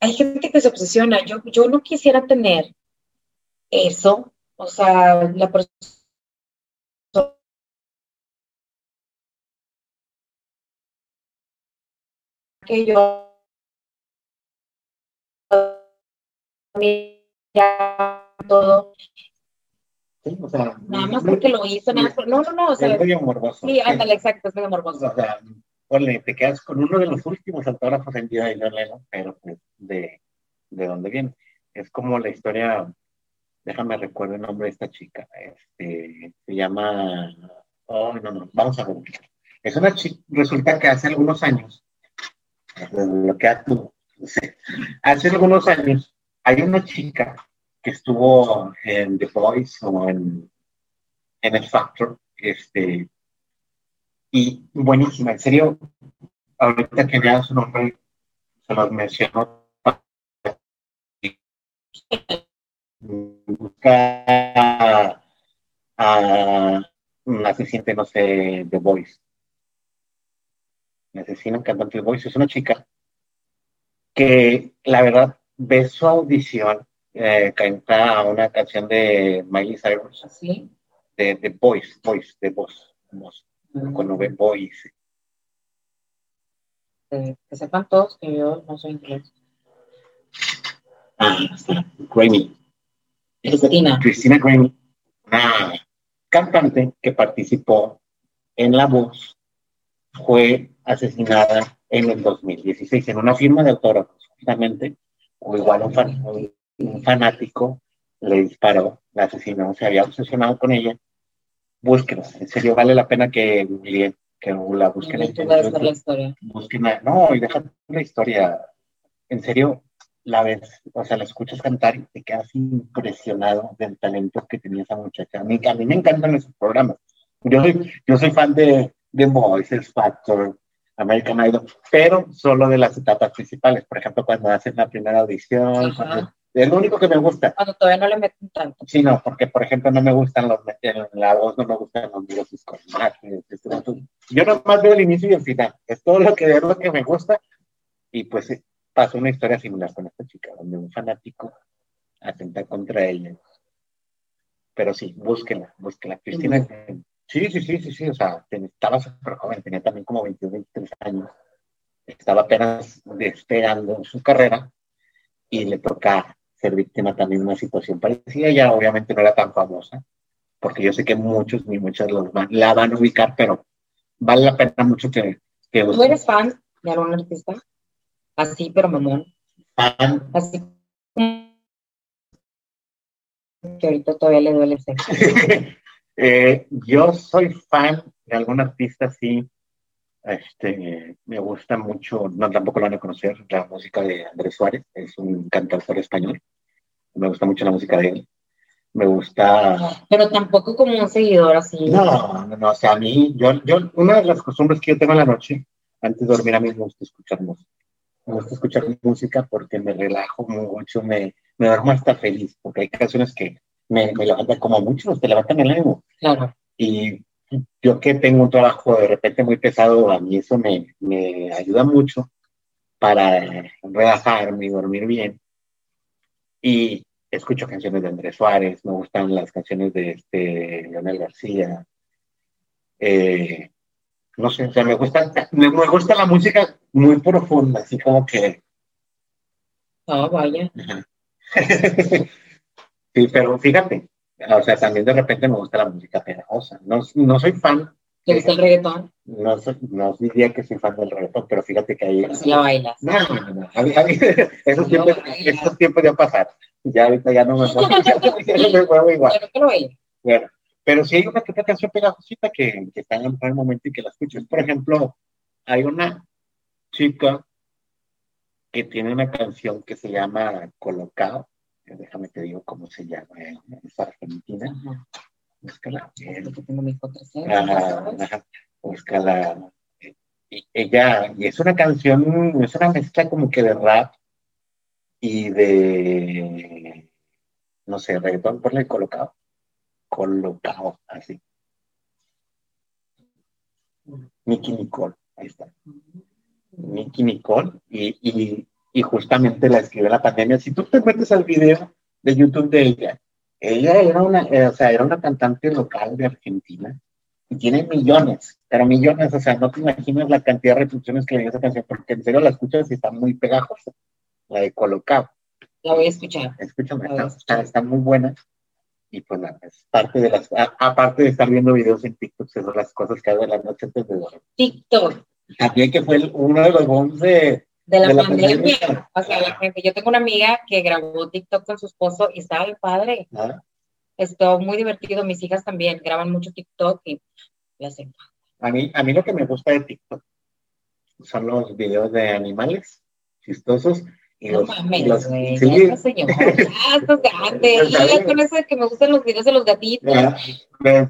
hay gente que se obsesiona. Yo, yo no quisiera tener eso, o sea, la persona que yo todo. Sí, o sea, nada más porque lo hizo, nada más no, no, no, o sea, es medio morboso. Sí, ándale, exacto, es medio morboso. O sea, ponle, te quedas con uno de los últimos autógrafos en vida de John pero pues de, de dónde viene. Es como la historia, déjame recuerdo el nombre de esta chica, este, se llama, oh, no, no, vamos a ver. Es una chica, resulta que hace algunos años Hace algunos años hay una chica que estuvo en The Voice o en, en el Factor, este, y buenísima, en serio, ahorita que vea su nombre, se los mencionó. Busca a, a, se no sé, The Voice asesinan cantante voice, es una chica que la verdad ve su audición, eh, canta una canción de Miley Cyrus, ¿Sí? de, de Voice, Voice, de voz, voz cuando ve Voice. Eh, que sepan todos que yo no soy inglés. Ah, Grammy. Cristina. Cristina Grammy, una cantante que participó en La Voz, fue asesinada en el 2016 en una firma de autógrafos, justamente, o igual un, fanático le disparó, la asesinó, se había obsesionado con ella. Búsquenla, en serio, vale la pena que, que la busquen. En, la historia. no, y deja la historia. En serio, la ves, o sea, la escuchas cantar y te quedas impresionado del talento que tenía esa muchacha. A mí, a mí me encantan esos programas. Yo soy, yo soy fan de, de Voices Factor, American Idol, pero solo de las etapas principales. Por ejemplo, cuando hacen la primera audición. es lo único que me gusta. Cuando todavía no le meten tanto. Sí, no, porque por ejemplo no me gustan los en la voz, no me gustan los videos con Yo nomás veo el inicio y el final. Es todo lo que es lo que me gusta. Y pues pasó una historia similar con esta chica, donde un fanático atenta contra ella. Pero sí, búsquela, búsquela. Cristina, Sí, sí, sí, sí, sí, o sea, estaba súper joven, tenía también como 22, 23 años, estaba apenas despegando su carrera y le toca ser víctima también de una situación parecida, ella obviamente no era tan famosa, porque yo sé que muchos ni muchas los la van a ubicar, pero vale la pena mucho que... que ¿Tú eres fan de algún artista? Así, pero mamón. Fan. Así que ahorita todavía le duele el sexo. Eh, yo soy fan de algún artista, sí. Este, me gusta mucho, no tampoco lo van a conocer, la música de Andrés Suárez, es un cantautor español. Me gusta mucho la música de él. Me gusta. Pero tampoco como un seguidor así. No, no, no, o sea, a mí, yo, yo, una de las costumbres que yo tengo en la noche, antes de dormir, a mí me gusta escuchar música. Me gusta escuchar música porque me relajo mucho, me, me duermo hasta feliz, porque hay canciones que me, me levanta como mucho, te levantan el ánimo. Claro. Y yo que tengo un trabajo de repente muy pesado, a mí eso me, me ayuda mucho para relajarme y dormir bien. Y escucho canciones de Andrés Suárez, me gustan las canciones de este Leonel García. Eh, no sé, o sea, me gusta, me, gusta la música muy profunda, así como que. Ah, vaya. Sí, pero fíjate, o sea, también de repente me gusta la música pegajosa. No, no soy fan. ¿Te gusta el reggaetón? No, no diría que soy fan del reggaetón, pero fíjate que ahí. Pero si la bailas. No, no, no. A mí, a mí, esos, tiempos, esos tiempos ya pasaron. Ya ahorita ya no me muevo. me muevo igual. Pero baile. Bueno, pero si hay una que otra canción pegajosita que, que está en el momento y que la escucho. Por ejemplo, hay una chica que tiene una canción que se llama Colocado déjame te digo cómo se llama, eh, es argentina. Búscala. Eh, tengo mi ella, y es una canción, es una mezcla como que de rap y de, no sé, reggaetón, ponle colocado, colocado, así. Nicky Nicole, ahí está. Nicky Nicole, y, y, justamente la escribió la pandemia. Si tú te metes al video de YouTube de ella, ella era una, eh, o sea, era una cantante local de Argentina y tiene millones, pero millones, o sea, no te imaginas la cantidad de reproducciones que le dio esa canción, porque en serio la escuchas y está muy pegajosa, la de Colocado. La voy a escuchar. Escúchame, está, muy buena. Y pues nada, es parte de las, aparte de estar viendo videos en TikTok, son las cosas que hago en la noche antes de dormir. TikTok. También que fue uno de los bombs de, de la, pandemia. O sea, la gente, yo tengo una amiga que grabó TikTok con su esposo y estaba el padre. ¿Ah? Estuvo muy divertido. Mis hijas también graban mucho TikTok y les encanta. A mí, a mí lo que me gusta de TikTok son los videos de animales chistosos. Y no los, mames, los, güey, sí. ya señor, ya estás grande, ya con eso de que me gustan los videos de los gatitos.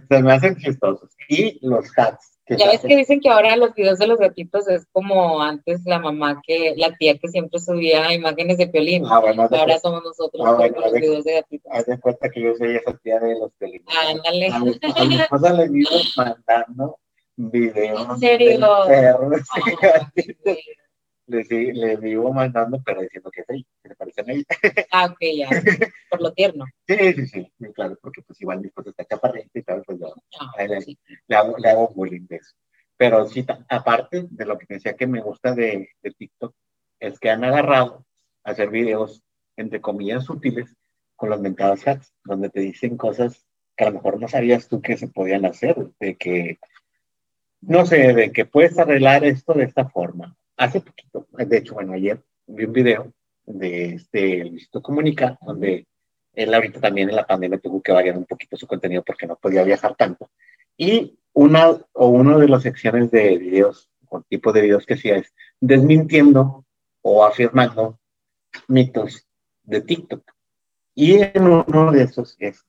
se me hacen chistosos. Y los hats, ya ves que dicen que ahora los videos de los gatitos es como antes la mamá que, la tía que siempre subía imágenes de Piolín. Ah, bueno, ahora somos nosotros ah, bueno, los videos de gatitos. Haz de cuenta que yo soy esa tía de los Piolín. Ándale. A mi, a mi esposa le vivo mandando videos. ¿En serio? Perros, le, le vivo mandando, pero diciendo que sí, que le parecen a ella. Ah, ok, ya. Por lo tierno. Sí, sí, sí, claro, porque pues igual mi esposa está chaparrita y tal, pues yo ah, le, le, hago, le hago bullying de eso. Pero sí, aparte de lo que decía que me gusta de, de TikTok, es que han agarrado a hacer videos, entre comillas, útiles con los mentados hacks, donde te dicen cosas que a lo mejor no sabías tú que se podían hacer, de que, no sé, de que puedes arreglar esto de esta forma, hace poquito, de hecho, bueno, ayer vi un video de este Luisito Comunica, donde él ahorita también en la pandemia tuvo que variar un poquito su contenido porque no podía viajar tanto. Y una o una de las secciones de videos o tipo de videos que hacía es desmintiendo o afirmando mitos de TikTok. Y en uno de esos es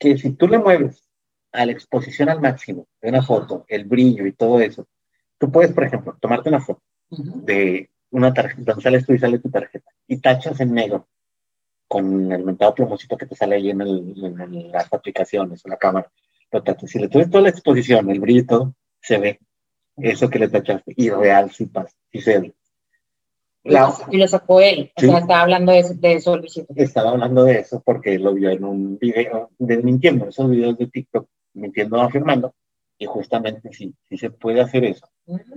que si tú le mueves a la exposición al máximo de una foto, el brillo y todo eso, tú puedes, por ejemplo, tomarte una foto de una tarjeta, donde sales tú y sale tu tarjeta, y tachas en negro con el mentado plomosito que te sale ahí en, el, las aplicaciones o la cámara. Lo tachas. Si le tuves toda la exposición, el brillo se ve eso que le tachaste, y real sí pasa, sí se ve. y lo sacó él, o sea, estaba hablando de, de eso Estaba hablando de eso porque lo vio en un video, desmintiendo esos videos de TikTok, mintiendo, afirmando, y justamente sí, sí se puede hacer eso.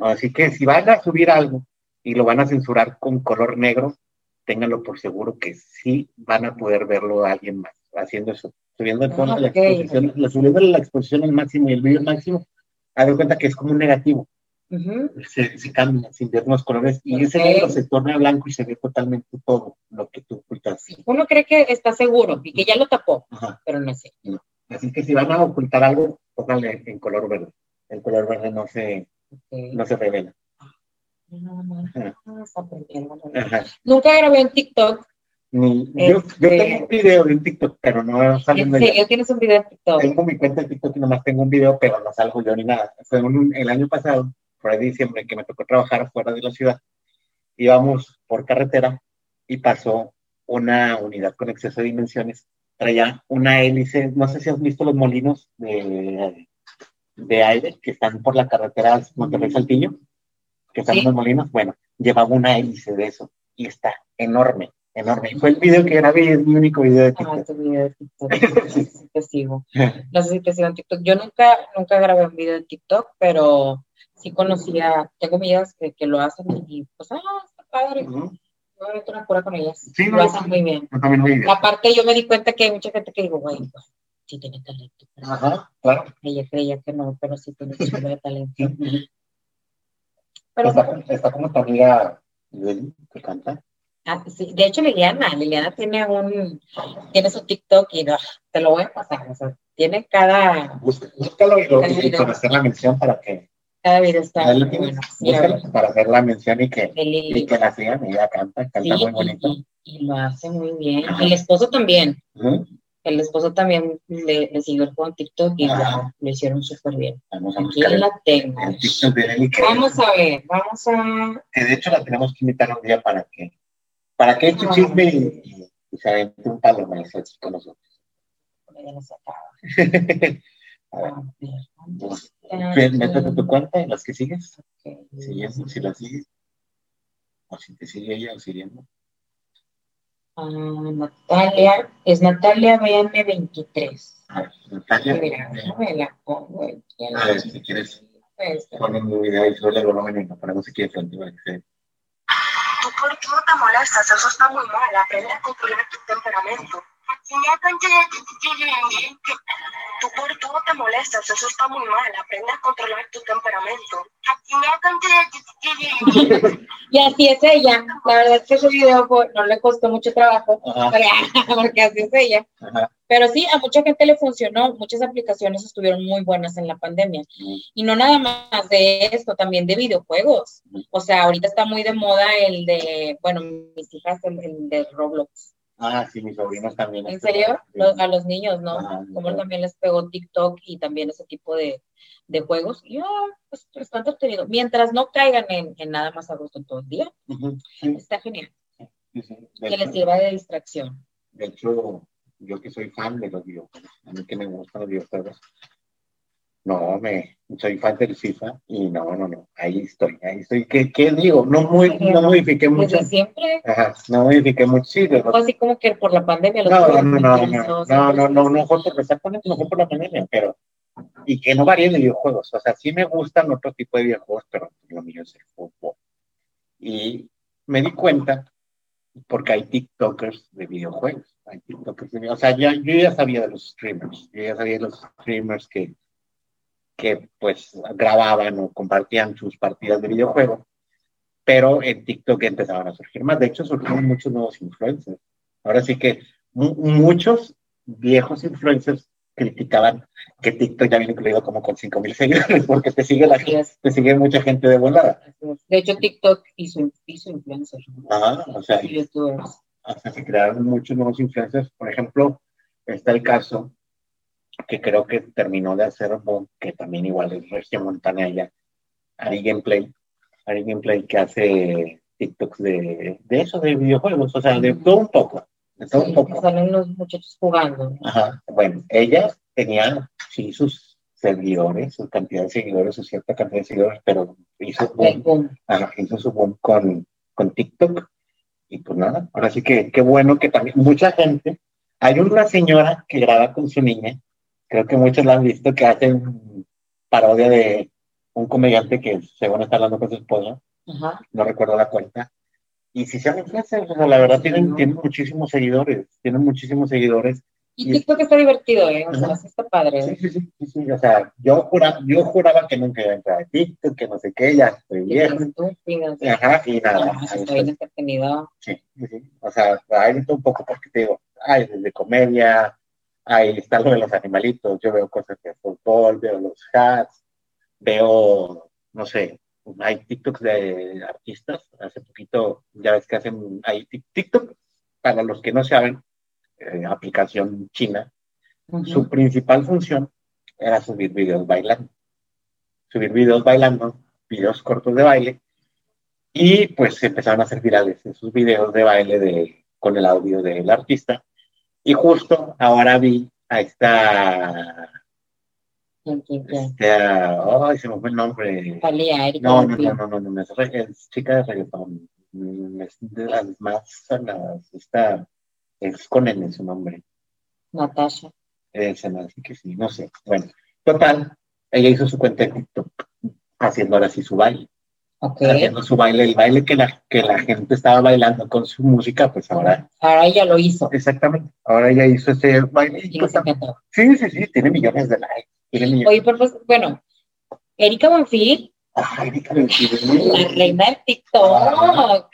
Así que si van a subir algo y lo van a censurar con color negro, ténganlo por seguro que sí van a poder verlo a alguien más haciendo eso. Subiendo el tono la exposición, subiendo la exposición al máximo y el vídeo al máximo, haz cuenta que es como un negativo. se, se, cambia sin ver los colores y ese negro se torna blanco y se ve totalmente todo lo que tú ocultas. Uno cree que está seguro y que ya lo tapó, pero no es cierto. Así que si van a ocultar algo, pónganle en color verde. El color verde no se, no se revela. Nunca grabé en TikTok. Ni, yo, yo, tengo este, un video en TikTok, pero no salgo. ¿En serio tienes un video en TikTok? Tengo mi cuenta en TikTok y nomás tengo un video, pero no salgo yo ni nada. Fue un, el año pasado, por diciembre, que me tocó trabajar fuera de la ciudad. Íbamos por carretera y pasó una unidad con exceso de dimensiones traía una hélice, no sé si has visto los molinos de, de aire que están por la carretera Monterrey Saltillo, que están en los molinos, bueno, llevaba una hélice de eso y está enorme, enorme. Y fue el video que grabé, es mi único video de ah, TikTok. Ah, tu video de TikTok. te sigo. No sé si te sigo en TikTok. Yo nunca, nunca grabé un video de TikTok, pero sí conocía, tengo amigas que, que lo hacen y pues, ah, está padre una cura con ellas. Sí, lo hacen muy bien. Aparte, yo me di cuenta que hay mucha gente que digo, güey, pues, sí tiene talento. Ajá, claro. Ella creía que no, pero sí tiene mucho talento. pero, está, está como tu amiga Lili, que canta. Ah, sí. De hecho, Liliana, Liliana tiene un, tiene su TikTok y no, te lo voy a pasar. O sea, tiene cada. Búscalo y, lo, y con hacer la mención para que cada video está bueno. para hacer la mención y que, y que la sigan, ella canta, canta muy bonito. Y, lo hace muy bien. El esposo también. El esposo también le, le siguió el juego en TikTok y lo hicieron súper bien. Vamos a Aquí la tengo. Vamos a ver, vamos a... Que de hecho la tenemos que invitar un día para que, para que eche chisme y, y, se avente un palo más con nosotros. Ya nos acaba. a ver. Métete tu cuenta en las que sigues. Okay. Si, si la sigues. O si te sigue ella o siguiendo. Uh, Natalia, es Natalia BM23. Ah, Natalia. Mira, me la pongo aquí. A ver, si quieres, ponen un video y sube el volumen y no ponemos aquí de frente para que se... ¿Tú por qué no te molestas? Eso está muy mal. Aprende a controlar tu temperamento. Tú por todo te molestas, eso está muy mal. Aprende a controlar tu temperamento. y así es ella. La verdad es que ese video no le costó mucho trabajo, porque así es ella. Pero sí, a mucha gente le funcionó. Muchas aplicaciones estuvieron muy buenas en la pandemia. Y no nada más de esto, también de videojuegos. O sea, ahorita está muy de moda el de, bueno, mis hijas, el de Roblox. Ah, sí, mis sobrinos también. ¿En serio? a los niños, ¿no? Como también les pegó TikTok y también ese tipo de, juegos. Y oh, pues están entretenidos. Mientras no caigan en, nada más a gusto todo el día, está genial. que les sirva de distracción. De hecho, yo que soy fan de los videojuegos, a mí que me gustan los videojuegos, no, me, soy fan del FIFA y no, no, no, ahí estoy, ahí estoy. ¿Qué, qué digo? No, muy, no modifiqué mucho. Desde siempre. Ajá, no modifiqué mucho. Sí, así como que por la pandemia. no, no, no, no, no, no, no, no, fue por, exactamente, no fue por la pandemia, pero, y que no varíen de videojuegos. O sea, sí me gustan otro tipo de videojuegos, pero lo mío es el fútbol. Y me di cuenta, porque hay TikTokers de videojuegos. Hay TikTokers de videojuegos. O sea, ya, yo ya sabía de los streamers, yo ya sabía de los streamers que que pues grababan o compartían sus partidas de videojuego, pero en TikTok empezaban a surgir más. De hecho, surgieron muchos nuevos influencers. Ahora sí que muchos viejos influencers criticaban que TikTok ya viene incluido como con 5 mil seguidores porque te sigue la te sigue mucha gente de volada. De hecho, TikTok hizo, hizo influencers. Ajá, o sea, hasta se crearon muchos nuevos influencers. Por ejemplo, está el caso que creo que terminó de hacer que también igual es regia montaña ya, Ari Gameplay, Ari Gameplay que hace TikToks de, de eso, de videojuegos, o sea, de todo un poco, de todo un poco. Salen los muchachos jugando. Ajá, bueno, ella tenía, sí, sus seguidores, su cantidad de seguidores, su cierta cantidad de seguidores, pero hizo, boom, Ajá, hizo su boom con, con TikTok, y pues nada, ahora sí que qué bueno que también mucha gente, hay una señora que graba con su niña, creo que muchos la han visto, que hacen parodia de un comediante que según está hablando con su esposa, no recuerdo la cuenta, y si se han influencers, o sea, la verdad tienen, tienen muchísimos seguidores, tienen muchísimos seguidores. Y, TikTok está divertido, ¿eh? O sea, está padre. Sí, sí, sí, sí, o sea, yo juraba, yo juraba que nunca iba a entrar a TikTok, que no sé qué, ya estoy viejo. Ajá, y nada. está bien entretenido. Sí, sí, sí, o sea, ahí un poco porque te digo, hay desde comedia, ahí está lo de los animalitos, yo veo cosas de fútbol, veo los hats, veo, no sé, hay TikToks de artistas, hace poquito ya ves que hacen, hay TikTok, para los que no saben, eh, aplicación china, su principal función era subir videos bailando, subir videos bailando, videos cortos de baile, y pues empezaron a hacer virales esos videos de baile de, con el audio del artista, y justo ahora vi a esta. Esta, ay, se me fue el nombre. No, no, no, no, no, no, es, chica de reggaetón. Es de las más Esta es con N su nombre. Natasha. Esa, así que sí, no sé. Bueno, total, ella hizo su cuenta de TikTok haciendo ahora sí su baile. Haciendo su baile, el baile que la, que la gente estaba bailando con su música, pues ahora. Ahora ella lo hizo. Exactamente. Ahora ella hizo ese baile. Pues, sí, sí, sí, tiene millones de likes. Oye, pues, bueno, Erika Bonfil. Ah, Erika Bonfil. La reina del TikTok.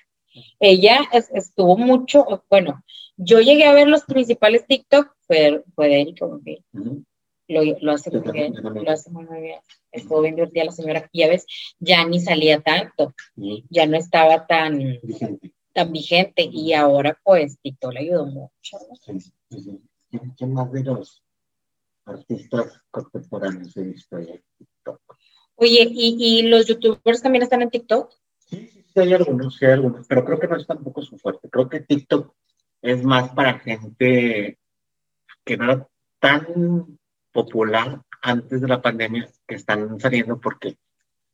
Ella estuvo mucho, bueno, yo llegué a ver los principales TikTok, fue, fue de Erika Bonfil. Lo, lo, hace muy bien, lo hace muy, muy bien estuvo bien divertida la señora ya ves, ya ni salía tanto, ya no estaba tan vigente. tan vigente y ahora pues Tito le ayudó mucho. ¿Quién más de los artistas contemporáneos he visto en TikTok? Oye, ¿y, ¿y los youtubers también están en TikTok? Sí, sí, sí, hay algunos, sí hay algunos, pero creo que no es tampoco su fuerte. Creo que TikTok es más para gente que no era tan popular antes de la pandemia, que están saliendo porque...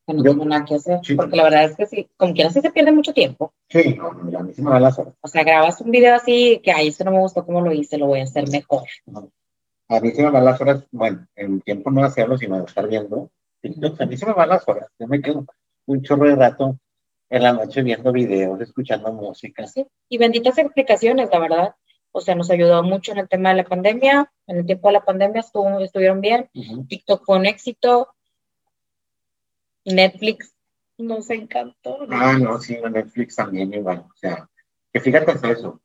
Que no tengo nada que hacer, porque la verdad es que sí, como quieras sí se pierde mucho tiempo. Sí, no, a mí se me va las horas. O sea, grabas un video así, que ay, esto no me gustó como lo hice, lo voy a hacer mejor. No. A mí se me van las horas, bueno, en tiempo no hacerlo, sino de estar viendo TikTok, a mí se me van las horas, yo me quedo un chorro de rato en la noche viendo videos, escuchando música. Sí, y benditas explicaciones, la verdad. O sea, nos ayudó mucho en el tema de la pandemia. En el tiempo de la pandemia estuvo, estuvieron bien. TikTok fue un éxito. Netflix nos encantó. ¿no? Ah, no, sí, Netflix también igual. O sea, que fíjate es eso.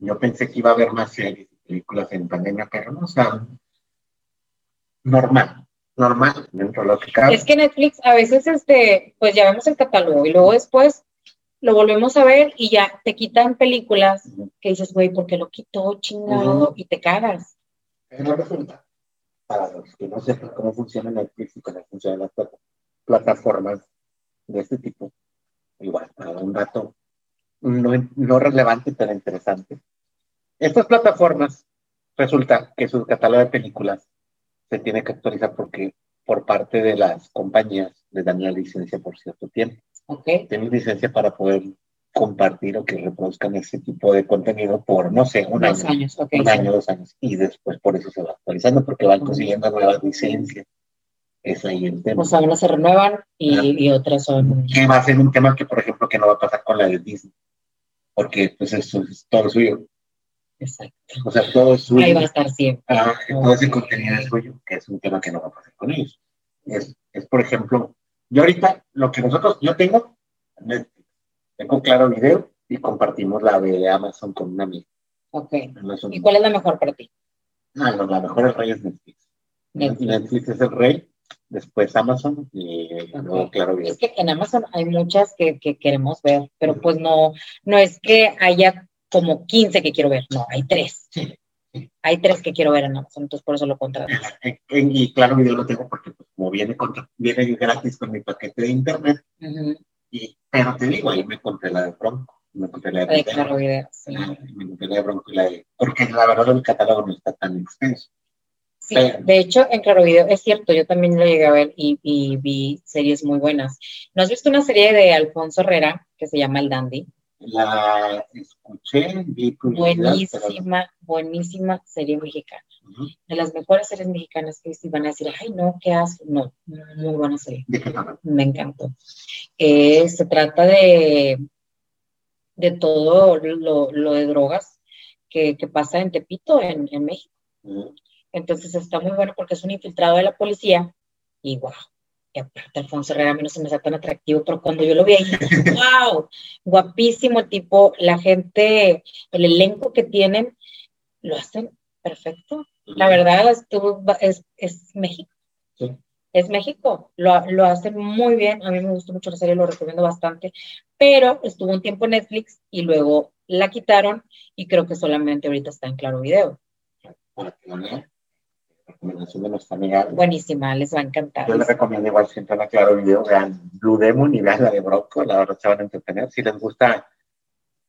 Yo pensé que iba a haber más series y películas en pandemia, pero no, o sea, normal, normal, dentro de lo que cabe. Es que Netflix a veces, este, pues ya vemos el catálogo y luego después lo volvemos a ver y ya te quitan películas que dices, güey, ¿por qué lo quitó chingado? Y te cagas. Pero resulta, para los que no sepan cómo funciona Netflix y cómo funcionan las plata- plataformas de este tipo, igual, para un dato no, no relevante, pero interesante. Estas plataformas, resulta que su catálogo de películas se tiene que actualizar porque por parte de las compañías les dan la licencia por cierto tiempo. ¿Ok? Tienen licencia para poder compartir o que reproduzcan ese tipo de contenido por, no sé, un Dos año años, ok. un sí. año, dos años, y después por eso se va actualizando, porque van consiguiendo nuevas licencias. Es ahí el tema. O sea, unas se renuevan y, Ah. y otras son. que va a ser un tema que, por ejemplo, que no va a pasar con la de Disney, porque pues eso es todo suyo. Exacto. O sea, todo es suyo. Ahí va a estar siempre. Ah, todo ese contenido es suyo, que es un tema que no va a pasar con ellos. Es, es, por ejemplo, yo ahorita, lo que nosotros, yo tengo, Netflix, tengo claro video y compartimos la de Amazon con una amiga. Ok. Amazon. ¿Y cuál es la mejor para ti? Ah, no, la mejor el rey es Netflix. Netflix. Netflix es el rey, después Amazon y luego Ok. Claro Video. Es que en Amazon hay muchas que, que queremos ver, pero pues no, no es que haya como 15 que quiero ver, no, hay tres. Sí. Hay tres que quiero ver en Amazon, entonces por eso lo contrato. Y Claro Video lo tengo porque pues, como viene, contra- viene gratis con mi paquete de internet, y, pero te digo, ahí me compré la de Bronco, me compré la de, Video, Claro Video, sí. me compré la de Bronco y la de, porque la verdad el catálogo no está tan extenso. Sí, Pero- de hecho, en Claro Video es cierto, yo también lo llegué a ver y, y vi series muy buenas. ¿No has visto una serie de Alfonso Herrera que se llama El Dandy? La escuché, vi publicidad, pero- Buenísima, buenísima serie mexicana. De las mejores series mexicanas que sí van a decir, ay, no, qué asco. No, muy buena serie. ¿De qué trata? Me encantó. Eh, se trata de, de todo lo, lo de drogas que, que pasa en Tepito, en, en México. Entonces está muy bueno porque es un infiltrado de la policía y wow. Y aparte Alfonso Herrera a mí no se me hace tan atractivo, pero cuando yo lo vi ahí, wow, guapísimo el tipo, la gente, el elenco que tienen, lo hacen perfecto. La verdad estuvo- es, es México. Sí. Es México, lo, lo hacen muy bien, a mí me gustó mucho la serie, lo recomiendo bastante, pero estuvo un tiempo en Netflix y luego la quitaron y creo que solamente ahorita está en Claro Video. Para que vean. Recomendación de nuestra amiga. Buenísima, les va a encantar. Yo les recomiendo igual siempre la Claro Video, vean Blue Demon y vean la de Bronco, la verdad se van a entretener. Si les gusta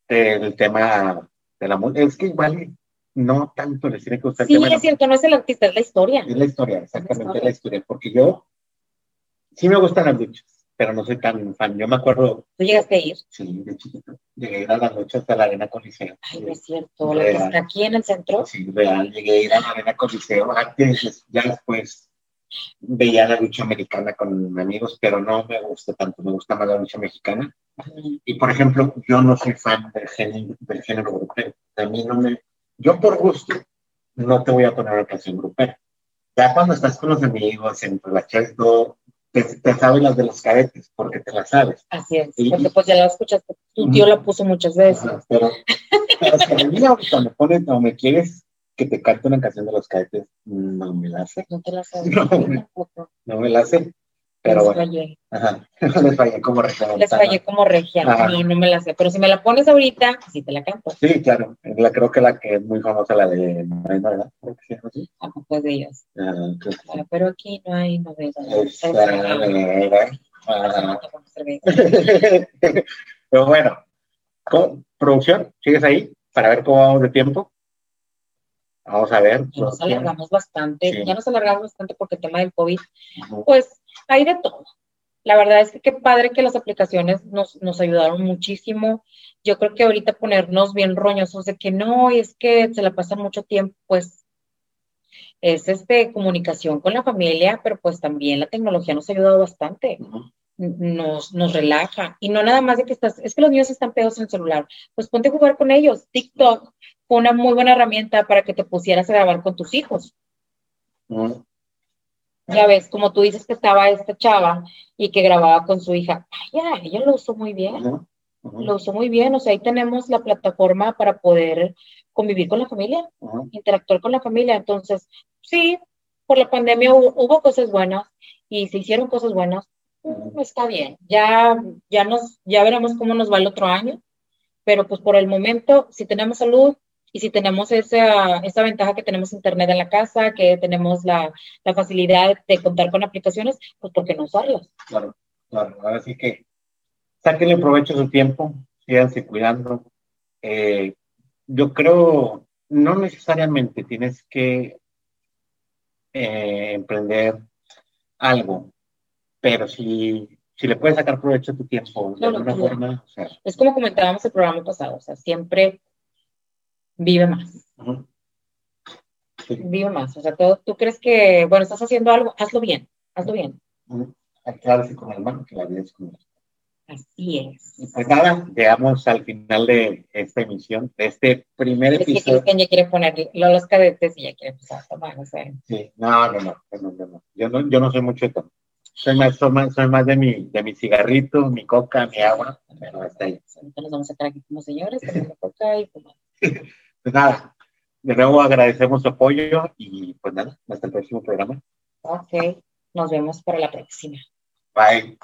el tema de la música, es que igual no tanto les tiene que gustar Sí, el tema, es cierto, no es el artista, es la historia. es la historia, exactamente la historia, porque yo sí me gustan las luchas, pero no soy tan fan. Yo me acuerdo, Tú llegaste a ir. sí, de chiquito, llegué a ir a las luchas de la Arena Coliseo. Ay, no es cierto, la que está aquí en el centro. Sí, real, llegué a ir a la Arena Coliseo antes, ya después veía la lucha americana con amigos, pero no me gusta tanto, me gusta más la lucha mexicana. Y por ejemplo, yo no soy fan del género, del género grupero. A mí no me. Yo por gusto no te voy a poner una canción grupera. Ya cuando estás con los amigos, entre las chas, no, te, te sabes las de los cadetes, porque te las sabes. Así es, porque pues ya la escuchaste. Tu tío la puso muchas veces. Ajá, Pero, pero si a mí ahorita me pones o me quieres que te cante una canción de los cadetes, no me la hace. No te la sabes. No. No me la hace. Pero les bueno, fallé. ajá, les fallé como regia. Les fallé como regia. Ajá. No, no me la sé. Pero si me la pones ahorita, sí te la canto. Sí, claro. La, creo que la que es muy famosa, la de Morena, ¿verdad? Sí, ¿no? Sí. A poco es de ellos. Ah. Ah, Pero aquí no hay novedad. Pero bueno, ¿cómo- producción, ¿sigues ahí? Para ver cómo vamos de tiempo. Vamos a ver. Ya nos alargamos bastante, Sí. ya nos alargamos bastante porque el tema del COVID, pues hay de todo. La verdad es que qué padre que las aplicaciones nos, nos ayudaron muchísimo. Yo creo que ahorita ponernos bien roñosos de que no, y es que se la pasan mucho tiempo, pues es este comunicación con la familia, pero pues también la tecnología nos ha ayudado bastante. Nos, nos relaja. Y no nada más de que estás, es que los niños están pegados en el celular. Pues ponte a jugar con ellos. TikTok fue una muy buena herramienta para que te pusieras a grabar con tus hijos. Ujú. Ya ves, como tú dices que estaba esta chava y que grababa con su hija. Vaya, ella lo usó muy bien, lo usó muy bien. O sea, ahí tenemos la plataforma para poder convivir con la familia, interactuar con la familia. Entonces, sí, por la pandemia hubo, hubo cosas buenas y se hicieron cosas buenas. Está bien, ya, ya nos, ya veremos cómo nos va el otro año, pero pues por el momento, si tenemos salud y si tenemos esa, esa ventaja que tenemos internet en la casa, que tenemos la, la facilidad de contar con aplicaciones, pues ¿por qué no usarlas? Claro, claro. Ahora sí que sáquenle provecho a su tiempo, síganse cuidando. Eh, yo creo, no necesariamente tienes que eh, emprender algo, pero si, si le puedes sacar provecho a tu tiempo de Claro, alguna claro. forma, o sea, Es como comentábamos el programa pasado, o sea, siempre vive más, ujú. Sí, vive más. O sea, tú, tú crees que, bueno, estás haciendo algo, hazlo bien, hazlo bien. Aclárese con el mano que la vida es con. Así es. Y pues nada, llegamos al final de esta emisión, de este primer Es que episodio. Cristian ya quiere poner los cadetes y ya quiere empezar a tomar, o sea, Sí, no, no, no, no, no. Yo no, yo no soy mucho de tomar. Soy más, soy más, soy más de mi, de mi cigarrito, mi coca, mi agua, pero hasta ahí. ahorita nos vamos a sacar aquí como señores, tomando coca y fumando. Pues nada, de nuevo agradecemos su apoyo y pues nada, hasta el próximo programa. Ok, nos vemos para la próxima. Bye.